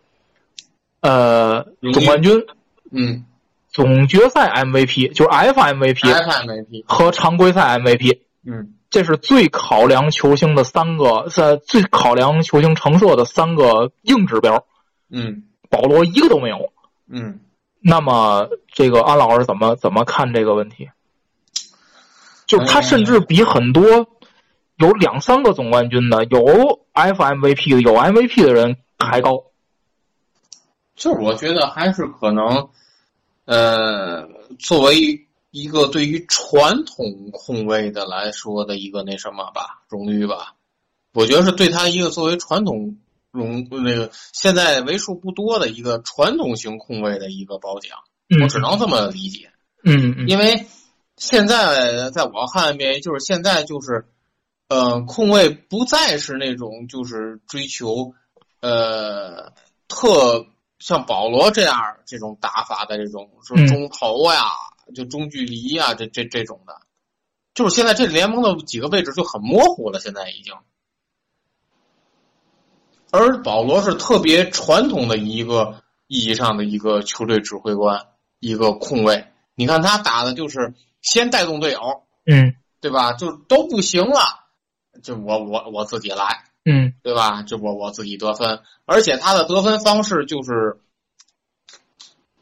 呃，总冠军、嗯总决赛 MVP，就是 FMVP，FMVP，和常规赛 MVP。嗯这是最考量球星的三个，在最考量球星成色的三个硬指标。嗯保罗一个都没有。嗯，那么，这个安老师怎么怎么看这个问题？就是他甚至比很多有两三个总冠军的、有 FMVP 的、有 MVP 的人还高。就是我觉得还是可能，呃，作为一个对于传统控卫的来说的一个那什么吧，荣誉吧，我觉得是对他一个作为传统荣那个现在为数不多的一个传统型控卫的一个褒奖，嗯我只能这么理解。嗯嗯因为现在在我看来，就是现在就是，呃，控卫不再是那种就是追求，呃，特像保罗这样这种打法的这种说嗯中投呀，就中距离呀，这这这种的，就是现在这联盟的几个位置就很模糊了，现在已经。而保罗是特别传统的一个意义上的一个球队指挥官，一个控卫。你看他打的就是先带动队友，嗯对吧？就都不行了，就我我我自己来，嗯对吧？就我我自己得分，而且他的得分方式就是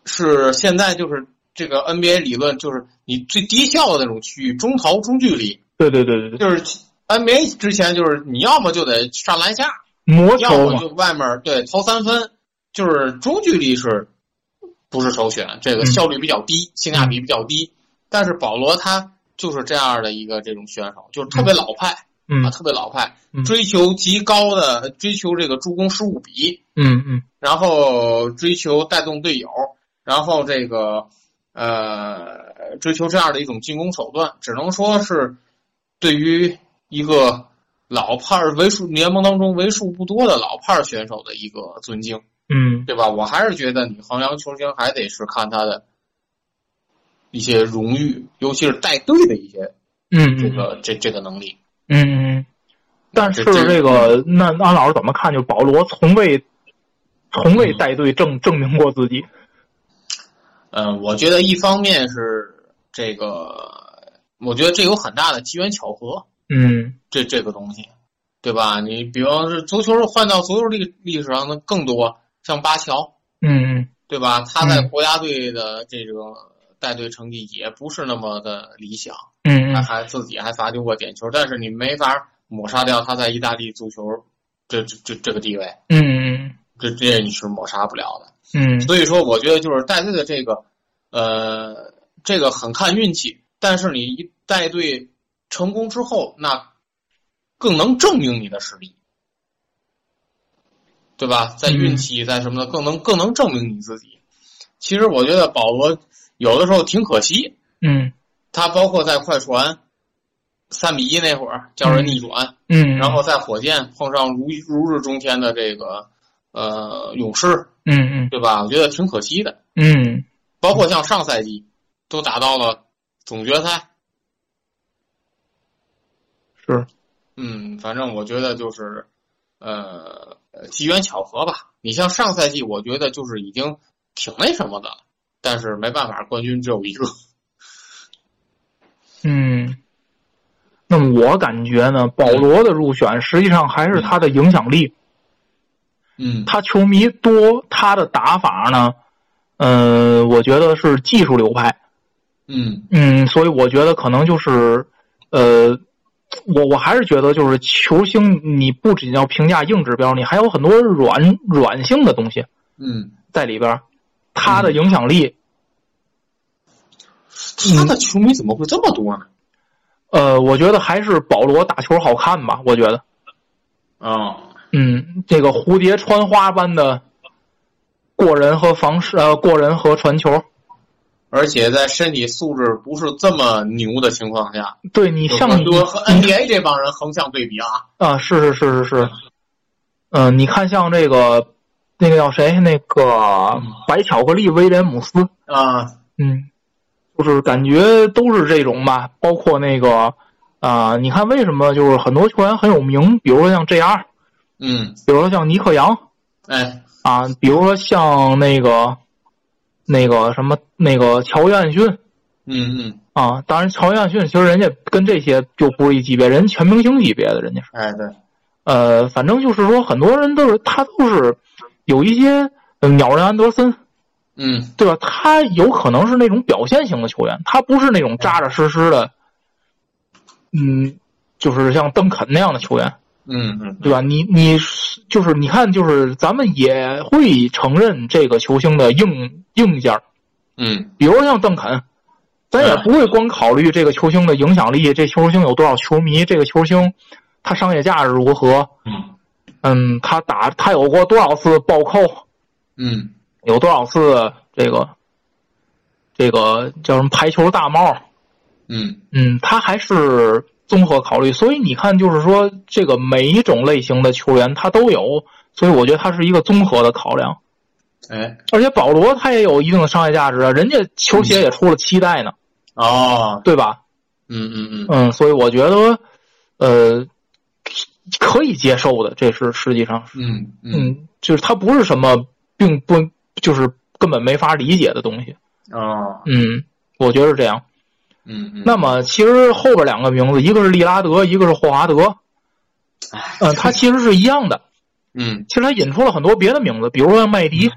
是现在就是这个 NBA 理论，就是你最低效的那种区域，中投中距离，对对对对对，就是 NBA 之前就是你要么就得上篮下，魔要么，就外面对投三分，就是中距离是不是首选？这个嗯效率比较低，性价比比较低。但是保罗他就是这样的一个这种选手，就是特别老派、啊，嗯。啊特别老派嗯，追求极高的追求这个助攻失误比，嗯嗯。然后追求带动队友，然后这个呃追求这样的一种进攻手段，只能说是对于一个老派儿为数联盟当中为数不多的老派儿选手的一个尊敬，嗯。对吧？我还是觉得你衡量球星还得是看他的一些荣誉，尤其是带队的一些嗯嗯。这个这这个能力。嗯嗯，但是这个，那安老师怎么看？就保罗从未从未带队证证明过自己。嗯，*laughs* 我觉得一方面是这个，我觉得这有很大的机缘巧合，嗯这这个东西，对吧？你比方是足球换到足球历历史上的更多，像巴乔，嗯对吧？他在嗯国家队的这个带队成绩也不是那么的理想，嗯嗯他还自己还罚丢过点球，但是你没法抹杀掉他在意大利足球这这这这个地位，嗯这这你是抹杀不了的。嗯所以说，我觉得就是带队的这个，呃，这个很看运气，但是你一带队成功之后，那更能证明你的实力，对吧？在运气，在什么的，更能更能证明你自己。其实我觉得保罗有的时候挺可惜，嗯。他包括在快船三比一那会儿叫人逆转，嗯，然后在火箭碰上如如日中天的这个呃勇士，嗯嗯。对吧？我觉得挺可惜的。嗯。包括像上赛季都打到了总决赛，是。嗯，反正我觉得就是呃呃机缘巧合吧。你像上赛季，我觉得就是已经挺那什么的了，但是没办法，冠军只有一个。*laughs* 嗯。那么我感觉呢，保罗的入选实际上还是他的影响力，嗯。他球迷多，他的打法呢，嗯、我觉得是技术流派，嗯。嗯，所以我觉得可能就是，呃，我我还是觉得就是球星，你不仅要评价硬指标，你还有很多软软性的东西嗯，在里边儿，他的影响力，他的球迷怎么会这么多呢？呃，我觉得还是保罗打球好看吧，我觉得，啊，嗯，这个蝴蝶穿花般的过人和防守，呃，过人和传球，而且在身体素质不是这么牛的情况下，对你像你和和和 NBA 这帮人横向对比啊。啊，是是是是是，嗯、你看像这个那个叫谁，那个白巧克力威廉姆斯，啊，嗯，就是感觉都是这种吧，包括那个啊、你看为什么就是很多球员很有名，比如说像 JR，嗯，比如说像尼克杨哎，啊，比如说像那个那个什么那个乔约翰逊嗯嗯，啊，当然乔约翰逊其实人家跟这些就不是一级别，人全明星级别的，人家是。哎对，呃，反正就是说，很多人都是他都是有一些呃鸟人安德森，嗯。对吧？他有可能是那种表现型的球员，他不是那种扎扎实实的，嗯，就是像邓肯那样的球员，嗯嗯。对吧？你你就是你看，就是咱们也会承认这个球星的硬硬件儿，嗯。比如像邓肯，咱也不会光考虑这个球星的影响力，这球星有多少球迷，这个球星他商业价值如何，嗯嗯，他打他有过多少次暴扣，嗯。有多少次这个这个叫什么排球大帽，嗯。嗯，他还是综合考虑。所以你看，就是说这个每一种类型的球员他都有，所以我觉得他是一个综合的考量。哎。而且保罗他也有一定的商业价值啊，人家球鞋也出了七代呢，哦，对吧？嗯嗯嗯。嗯，所以我觉得，呃，可以接受的，这是实际上是，嗯嗯。嗯，就是它不是什么并不就是根本没法理解的东西，啊嗯，我觉得是这样。嗯嗯，那么其实后边两个名字，一个是利拉德，一个是霍华德，嗯，它其实是一样的。嗯。其实它引出了很多别的名字，比如说麦迪，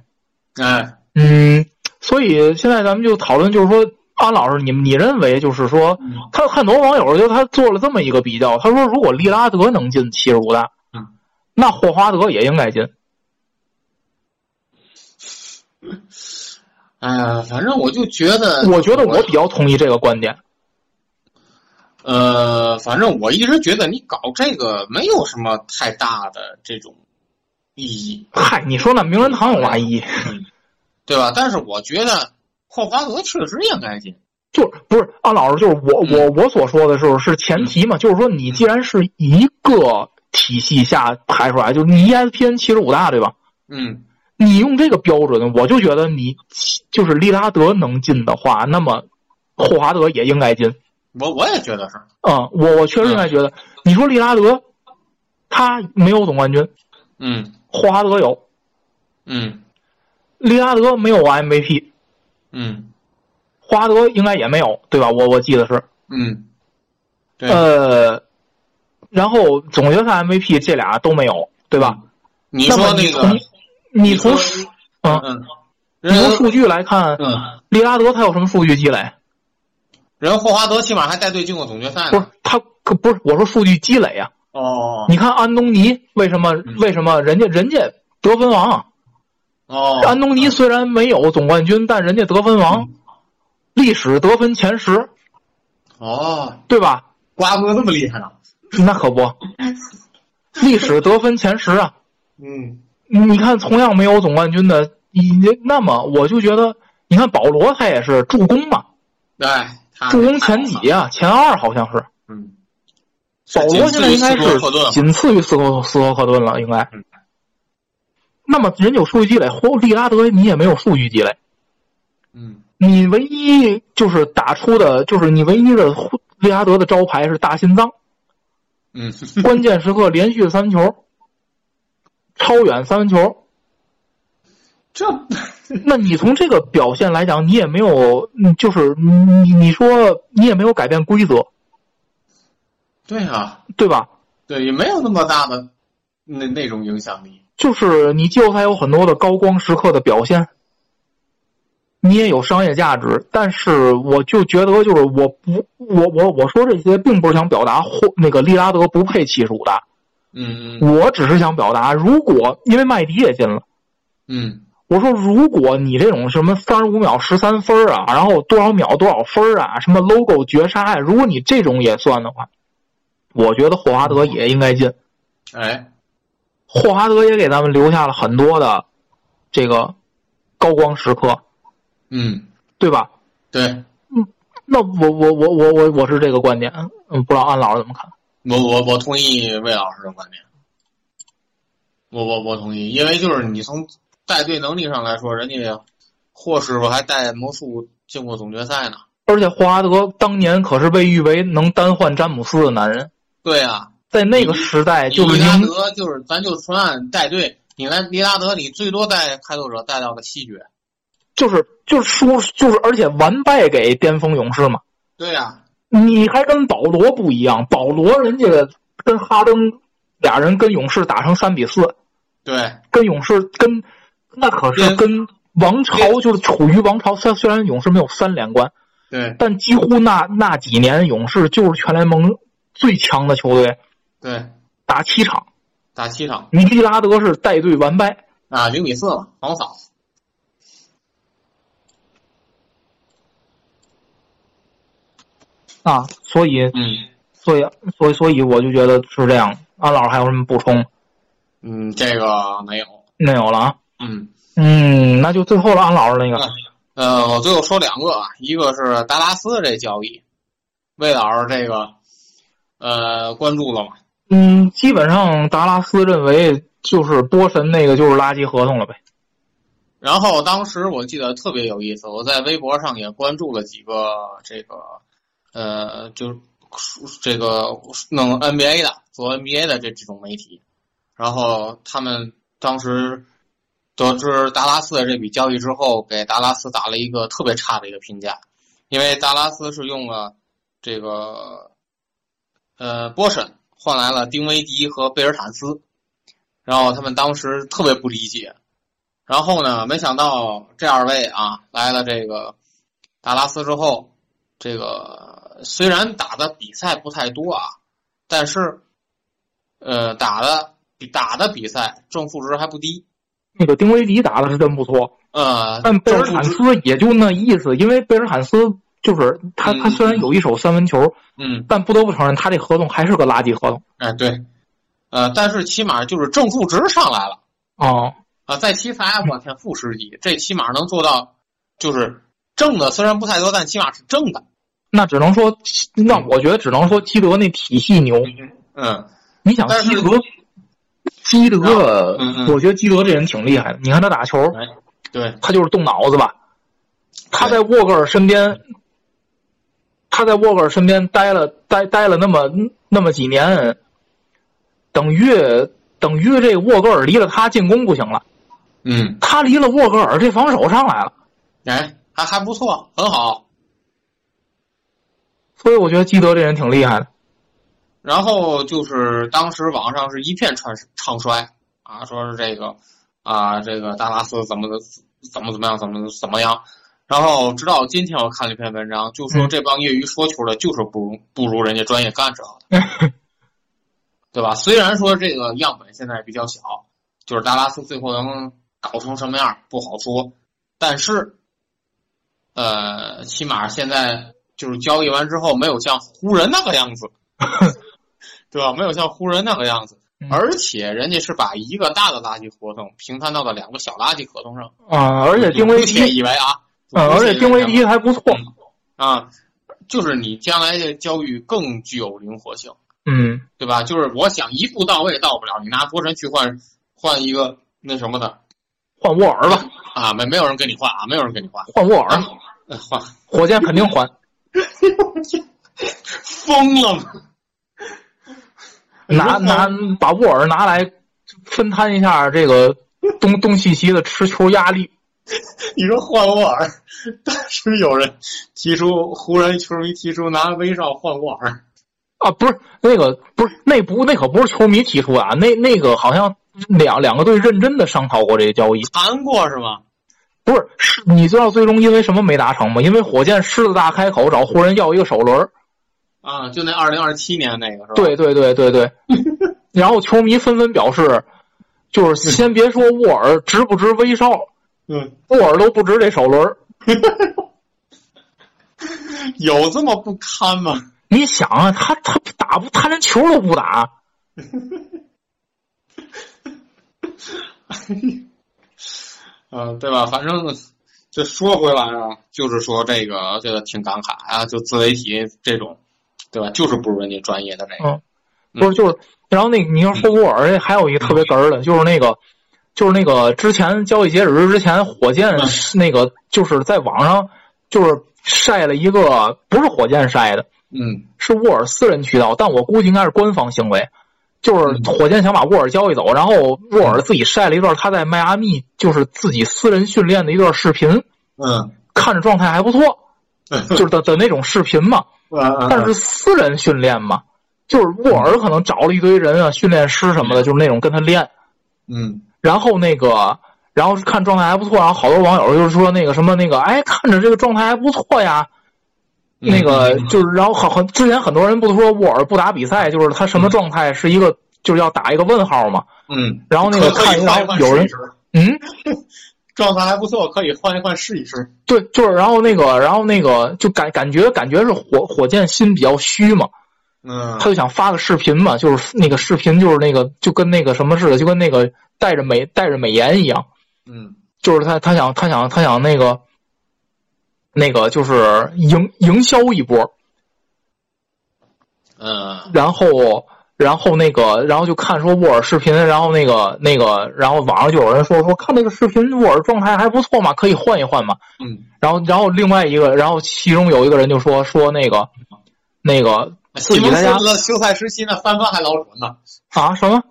哎。嗯，所以现在咱们就讨论，就是说，安老师，你你认为就是说，他很多网友就他做了这么一个比较，他说如果利拉德能进七十五大，嗯，那霍华德也应该进。哎呀，反正我就觉得，我觉得我比较同意这个观点。呃，反正我一直觉得你搞这个没有什么太大的这种意义，嗨，你说那名人堂有嘛意义？对吧？但是我觉得霍华德确实应该进。就是不是安老师，就是我我我所说的是是前提嘛，就是说你既然是一个体系下排出来，就是你 ESPN 七十五大对吧？嗯你用这个标准，我就觉得你就是利拉德能进的话，那么霍华德也应该进。我我也觉得是。嗯，我我确实应该觉得，你说利拉德，他没有总冠军，嗯霍华德有，嗯利拉德没有 MVP，嗯霍华德应该也没有，对吧？我我记得是，嗯，对，呃，然后总决赛 MVP 这俩都没有，对吧？你说那个你从，你从说嗯嗯，你从数据来看，嗯，利拉德他有什么数据积累？人霍华德起码还带队进过总决赛不是。他可不是我说数据积累啊。哦你看安东尼为什么为什么人家人家得分王啊？哦，安东尼虽然没有总冠军，但人家得分王，历史得分前十，哦，对吧？瓜哥这么厉害呢？那可不，历史得分前十啊！嗯。你看，同样没有总冠军的，你那么我就觉得，你看保罗他也是助攻嘛，对，助攻前几啊，前二好像是。嗯，保罗现在应该是仅次于斯科斯科克顿了，应该。嗯。那么人有数据积累，霍利拉德你也没有数据积累，嗯。你唯一就是打出的，就是你唯一的利拉德的招牌是大心脏，嗯。*laughs* 关键时刻连续三分球，超远三分球。这。*laughs* *laughs* 那你从这个表现来讲，你也没有，嗯就是你你说你也没有改变规则，对啊，对吧？对，也没有那么大的那那种影响力。就是你季后赛有很多的高光时刻的表现，你也有商业价值，但是我就觉得就是我不我我我说这些并不是想表达或那个利拉德不配七十五大，嗯嗯。我只是想表达，如果因为麦迪也进了，嗯。我说如果你这种什么三十五秒十三分啊，然后多少秒多少分啊，什么 logo 绝杀呀、如果你这种也算的话，我觉得霍华德也应该进。哎，霍华德也给咱们留下了很多的这个高光时刻，嗯，对吧？对嗯那我我我我我我是这个观点，嗯，不知道安老师怎么看？我我我同意魏老师的观点。我我我同意，因为就是你从带队能力上来说，人家霍师傅还带魔术进过总决赛呢。而且霍华德当年可是被誉为能单换詹姆斯的男人，对啊，在那个时代就是利拉德就是咱就纯按带队，你来利拉德，你最多带开拓者带到个七局。就是就是输就是而且完败给巅峰勇士嘛。对呀、你还跟保罗不一样，保罗人家跟哈登俩人跟勇士打成三比四，对，跟勇士跟那可是跟王朝就是处于王朝，虽虽然勇士没有三连冠，对。但几乎那那几年勇士就是全联盟最强的球队，对，打七场，打七场尼基拉德是带队完败，啊，零比四嘛，狂扫。啊，所以嗯所以所以所以我就觉得是这样。安老师还有什么补充？嗯，这个没有。没有了啊。嗯嗯，那就最后了，安老师那个。呃，我最后说两个啊，一个是达拉斯这交易，魏老师这个呃关注了吗？嗯，基本上达拉斯认为就是波神那个就是垃圾合同了呗。然后当时我记得特别有意思，我在微博上也关注了几个这个呃，就是这个弄 NBA 的做 NBA 的这这种媒体，然后他们当时得知达拉斯的这笔交易之后，给达拉斯打了一个特别差的一个评价，因为达拉斯是用了这个呃波神换来了丁威迪和贝尔坦斯，然后他们当时特别不理解。然后呢，没想到这二位啊来了这个达拉斯之后，这个虽然打的比赛不太多啊，但是呃打的比打的比赛正负值还不低。那个丁威迪打的是真不错，呃，但贝尔坦斯也就那意思，因为贝尔坦斯就是他，他嗯虽然有一手三分球，嗯，但不得不承认他这合同还是个垃圾合同。哎对，呃，但是起码就是正负值上来了哦，啊，在奇才我天负十几，这起码能做到就是正的，虽然不太多，但起码是正的。那只能说，那我觉得只能说基德那体系牛。嗯你想基德，基德，我觉得基德这人挺厉害的。你看他打球，对，他就是动脑子吧。他在沃格尔身边，他在沃格尔身边待了待待了那么那么几年，等于等于这沃格尔离了他进攻不行了，嗯，他离了沃格尔，这防守上来了，哎，还还不错，很好。所以我觉得基德这人挺厉害的。然后就是当时网上是一片传唱衰啊，说是这个啊，这个达拉斯怎么的怎么怎么样，怎么怎么样。然后直到今天我看了一篇文章，就说这帮业余说球的，就是不如不如人家专业干这的，*laughs* 对吧？虽然说这个样本现在比较小，就是达拉斯最后能搞成什么样不好说，但是，呃，起码现在就是交易完之后没有像湖人那个样子。*laughs* 对吧？没有像湖人那个样子，而且人家是把一个大的垃圾合同平摊到了两个小垃圾合同上啊，而且丁威迪以为啊，嗯，而且丁威迪还不错啊，就是你将来的交易更具有灵活性，嗯，对吧？就是我想一步到位到不了，你拿多神去换换一个那什么的，换沃尔吧啊，没没有人跟你换啊，没有人跟你换，换沃尔，换火箭肯定换，*laughs* 疯了吗？拿拿把沃尔拿来分摊一下这个东东契奇的持球压力。*laughs* 你说换沃尔，当时有人提出湖人球迷提出拿威少换沃尔啊，不是那个不是那不那可不是球迷提出啊，那那个好像两两个队认真的商讨过这个交易，谈过是吗？不是，是你知道最终因为什么没达成吗？因为火箭狮子大开口找湖人要一个首轮。啊，就那二零二七年那个是吧？对对对对对，*laughs* 然后球迷纷纷表示，就是先别说沃尔值不值威少，嗯，布尔都不值这首轮。*laughs* 有这么不堪吗？你想啊，他他打不，他连球都不打。*laughs* 嗯，对吧？反正这说回来啊，就是说这个这个挺感慨啊，就自媒体这种。对吧？就是不如人家专业的这个，嗯，不是就是，然后那你要说沃尔，还有一个特别哏儿的，就是那个，就是那个之前交易截止日之前，火箭那个就是在网上就是晒了一个，不是火箭晒的，嗯，是沃尔私人渠道，但我估计应该是官方行为，就是火箭想把沃尔交易走，然后沃尔自己晒了一段他在迈阿密就是自己私人训练的一段视频，嗯，看着状态还不错，*laughs* 就是的的那种视频嘛。但是私人训练嘛，就是沃尔可能找了一堆人啊，训练师什么的，就是那种跟他练。嗯。然后那个，然后看状态还不错，然后好多网友就是说那个什么那个，哎，看着这个状态还不错呀。那个就是，然后很很之前很多人不说沃尔不打比赛，就是他什么状态是一个，就是要打一个问号嘛。嗯。然后那个看，然后有人嗯。*laughs* 状态还不错，可以换一换试一试。对，就是然后那个，然后那个就感感觉感觉是火火箭心比较虚嘛，嗯，他就想发个视频嘛，就是那个视频就是那个就跟那个什么似的，就跟那个带着美带着美颜一样，嗯，就是他他想他想他想那个那个就是营营销一波，嗯，然后。然后那个，然后就看说沃尔视频，然后那个那个，然后网上就有人说说看那个视频，沃尔状态还不错嘛，可以换一换嘛。嗯。然后，然后另外一个，然后其中有一个人就说说那个那个西蒙斯的休赛时期那三分还老准呢。啊？什么？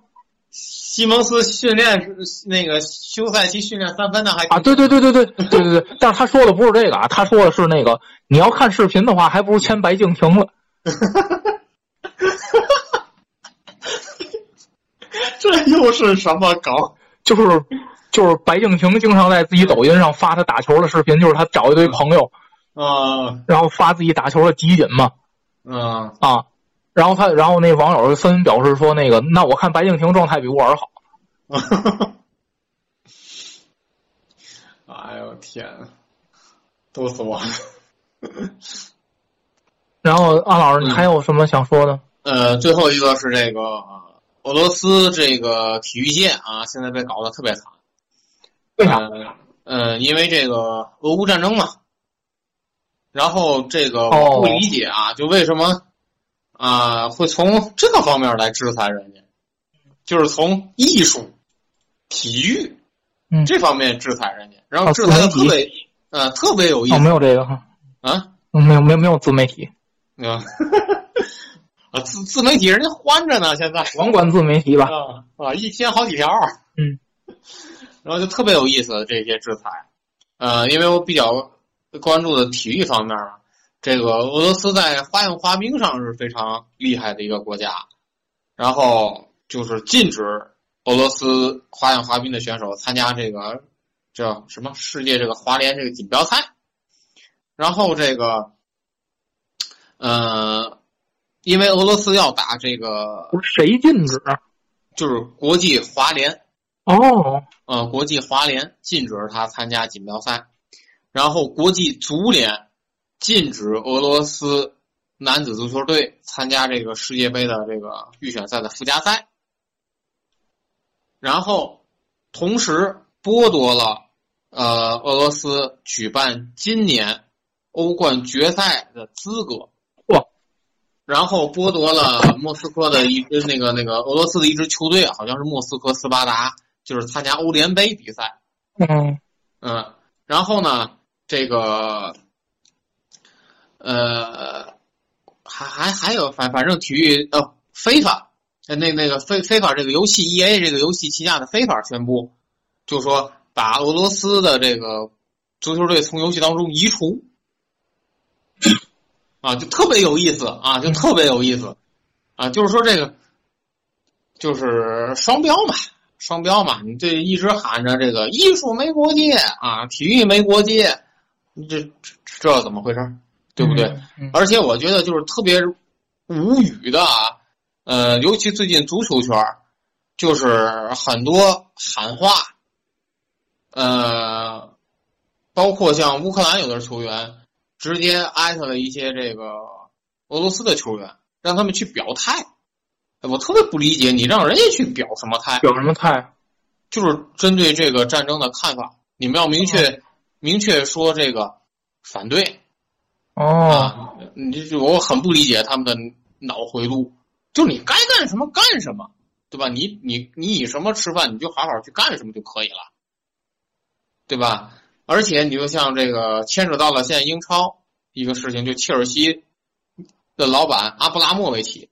西蒙斯训练那个休赛期训练三分的还啊？对对对对对对对对。但是他说的不是这个啊，他说的是那个你要看视频的话，还不如签白敬亭了。*laughs* 这又是什么梗？就是就是白敬亭经常在自己抖音上发他打球的视频，就是他找一堆朋友，啊，然后发自己打球的集锦嘛，嗯啊，然后他然后那网友纷纷表示说，那个那我看白敬亭状态比沃尔好。*laughs* 哎呦天，逗死我了！*laughs* 然后安老师，你还有什么想说的？呃，最后一个是这个。俄罗斯这个体育界啊，现在被搞得特别惨。为啥？呃，因为这个俄乌战争嘛。然后这个我不理解啊，就为什么啊会从这个方面来制裁人家？就是从艺术、体育嗯这方面制裁人家，然后制裁的特别呃特别有意思。没有这个哈啊？没有没有没有自媒体。啊。*laughs* 啊，自自媒体人家欢着呢，现在 *laughs* 甭管自媒体吧，啊啊，一天好几条，嗯，然后就特别有意思的这些制裁，呃，因为我比较关注的体育方面嘛，这个俄罗斯在花样滑冰上是非常厉害的一个国家，然后就是禁止俄罗斯花样滑冰的选手参加这个叫什么世界这个滑联这个锦标赛，然后这个，呃。因为俄罗斯要打这个，谁禁止？就是国际滑联哦，呃，国际滑联禁止他参加锦标赛，然后国际足联禁止俄罗斯男子足球队参加这个世界杯的这个预选赛的附加赛，然后同时剥夺了呃俄罗斯举办今年欧冠决赛的资格。然后剥夺了莫斯科的一支那个那个俄罗斯的一支球队，好像是莫斯科斯巴达，就是参加欧联杯比赛。嗯嗯，然后呢，这个呃，还还还有反反正体育呃非法，那那个非非法这个游戏 E A 这个游戏旗下的非法宣布，就说把俄罗斯的这个足球队从游戏当中移除。啊，就特别有意思啊，就特别有意思，啊，就是说这个，就是双标嘛，双标嘛，你这一直喊着这个艺术没国界啊，体育没国界你，这这怎么回事？对不对？而且我觉得就是特别无语的啊，呃，尤其最近足球圈就是很多喊话，呃，包括像乌克兰有的球员。直接艾特了一些这个俄罗斯的球员，让他们去表态。我特别不理解，你让人家去表什么态？表什么态？就是针对这个战争的看法，你们要明确明确说这个反对。哦，你就我很不理解他们的脑回路，就你该干什么干什么，对吧？你你你以什么吃饭，你就好好去干什么就可以了，对吧？而且你就像这个牵扯到了现在英超一个事情，就切尔西的老板阿布拉莫维奇，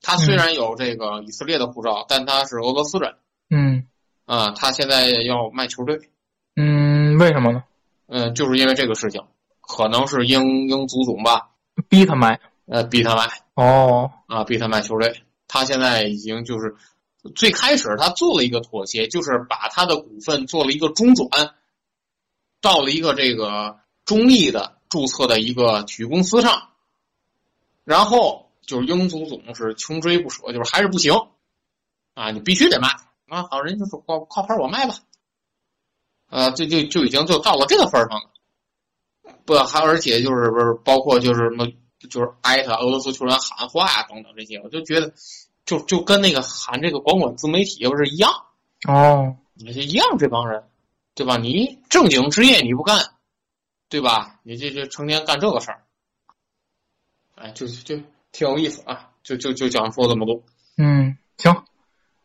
他虽然有这个以色列的护照，但他是俄罗斯人。嗯，啊，他现在要卖球队。嗯，为什么呢？嗯，就是因为这个事情，可能是英英足总吧，逼他买。呃，逼他买。哦，啊，逼他买球队。他现在已经就是最开始他做了一个妥协，就是把他的股份做了一个中转。到了一个这个中立的注册的一个体育公司上，然后就是英足总是穷追不舍，就是还是不行，啊，你必须得卖啊！好人就说靠靠牌我卖吧，呃，这就就已经就到了这个份上了，不还而且就是不是包括就是什么就是艾特俄罗斯球员喊话呀等等这些，我就觉得就就跟那个喊这个管管自媒体不是一样哦，也是一样这帮人。对吧？你正经职业你不干，对吧？你这这成天干这个事儿，哎，就就挺有意思啊！就就就讲说这么多。嗯，行，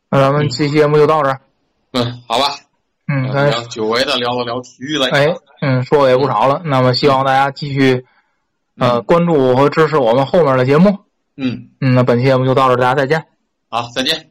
那咱们这期节目就到这儿。嗯，好吧。嗯，咱久违的聊了聊体育了。哎，嗯，说的也不少了。那么希望大家继续呃关注和支持我们后面的节目。嗯嗯，那本期节目就到这儿，大家再见。好，再见。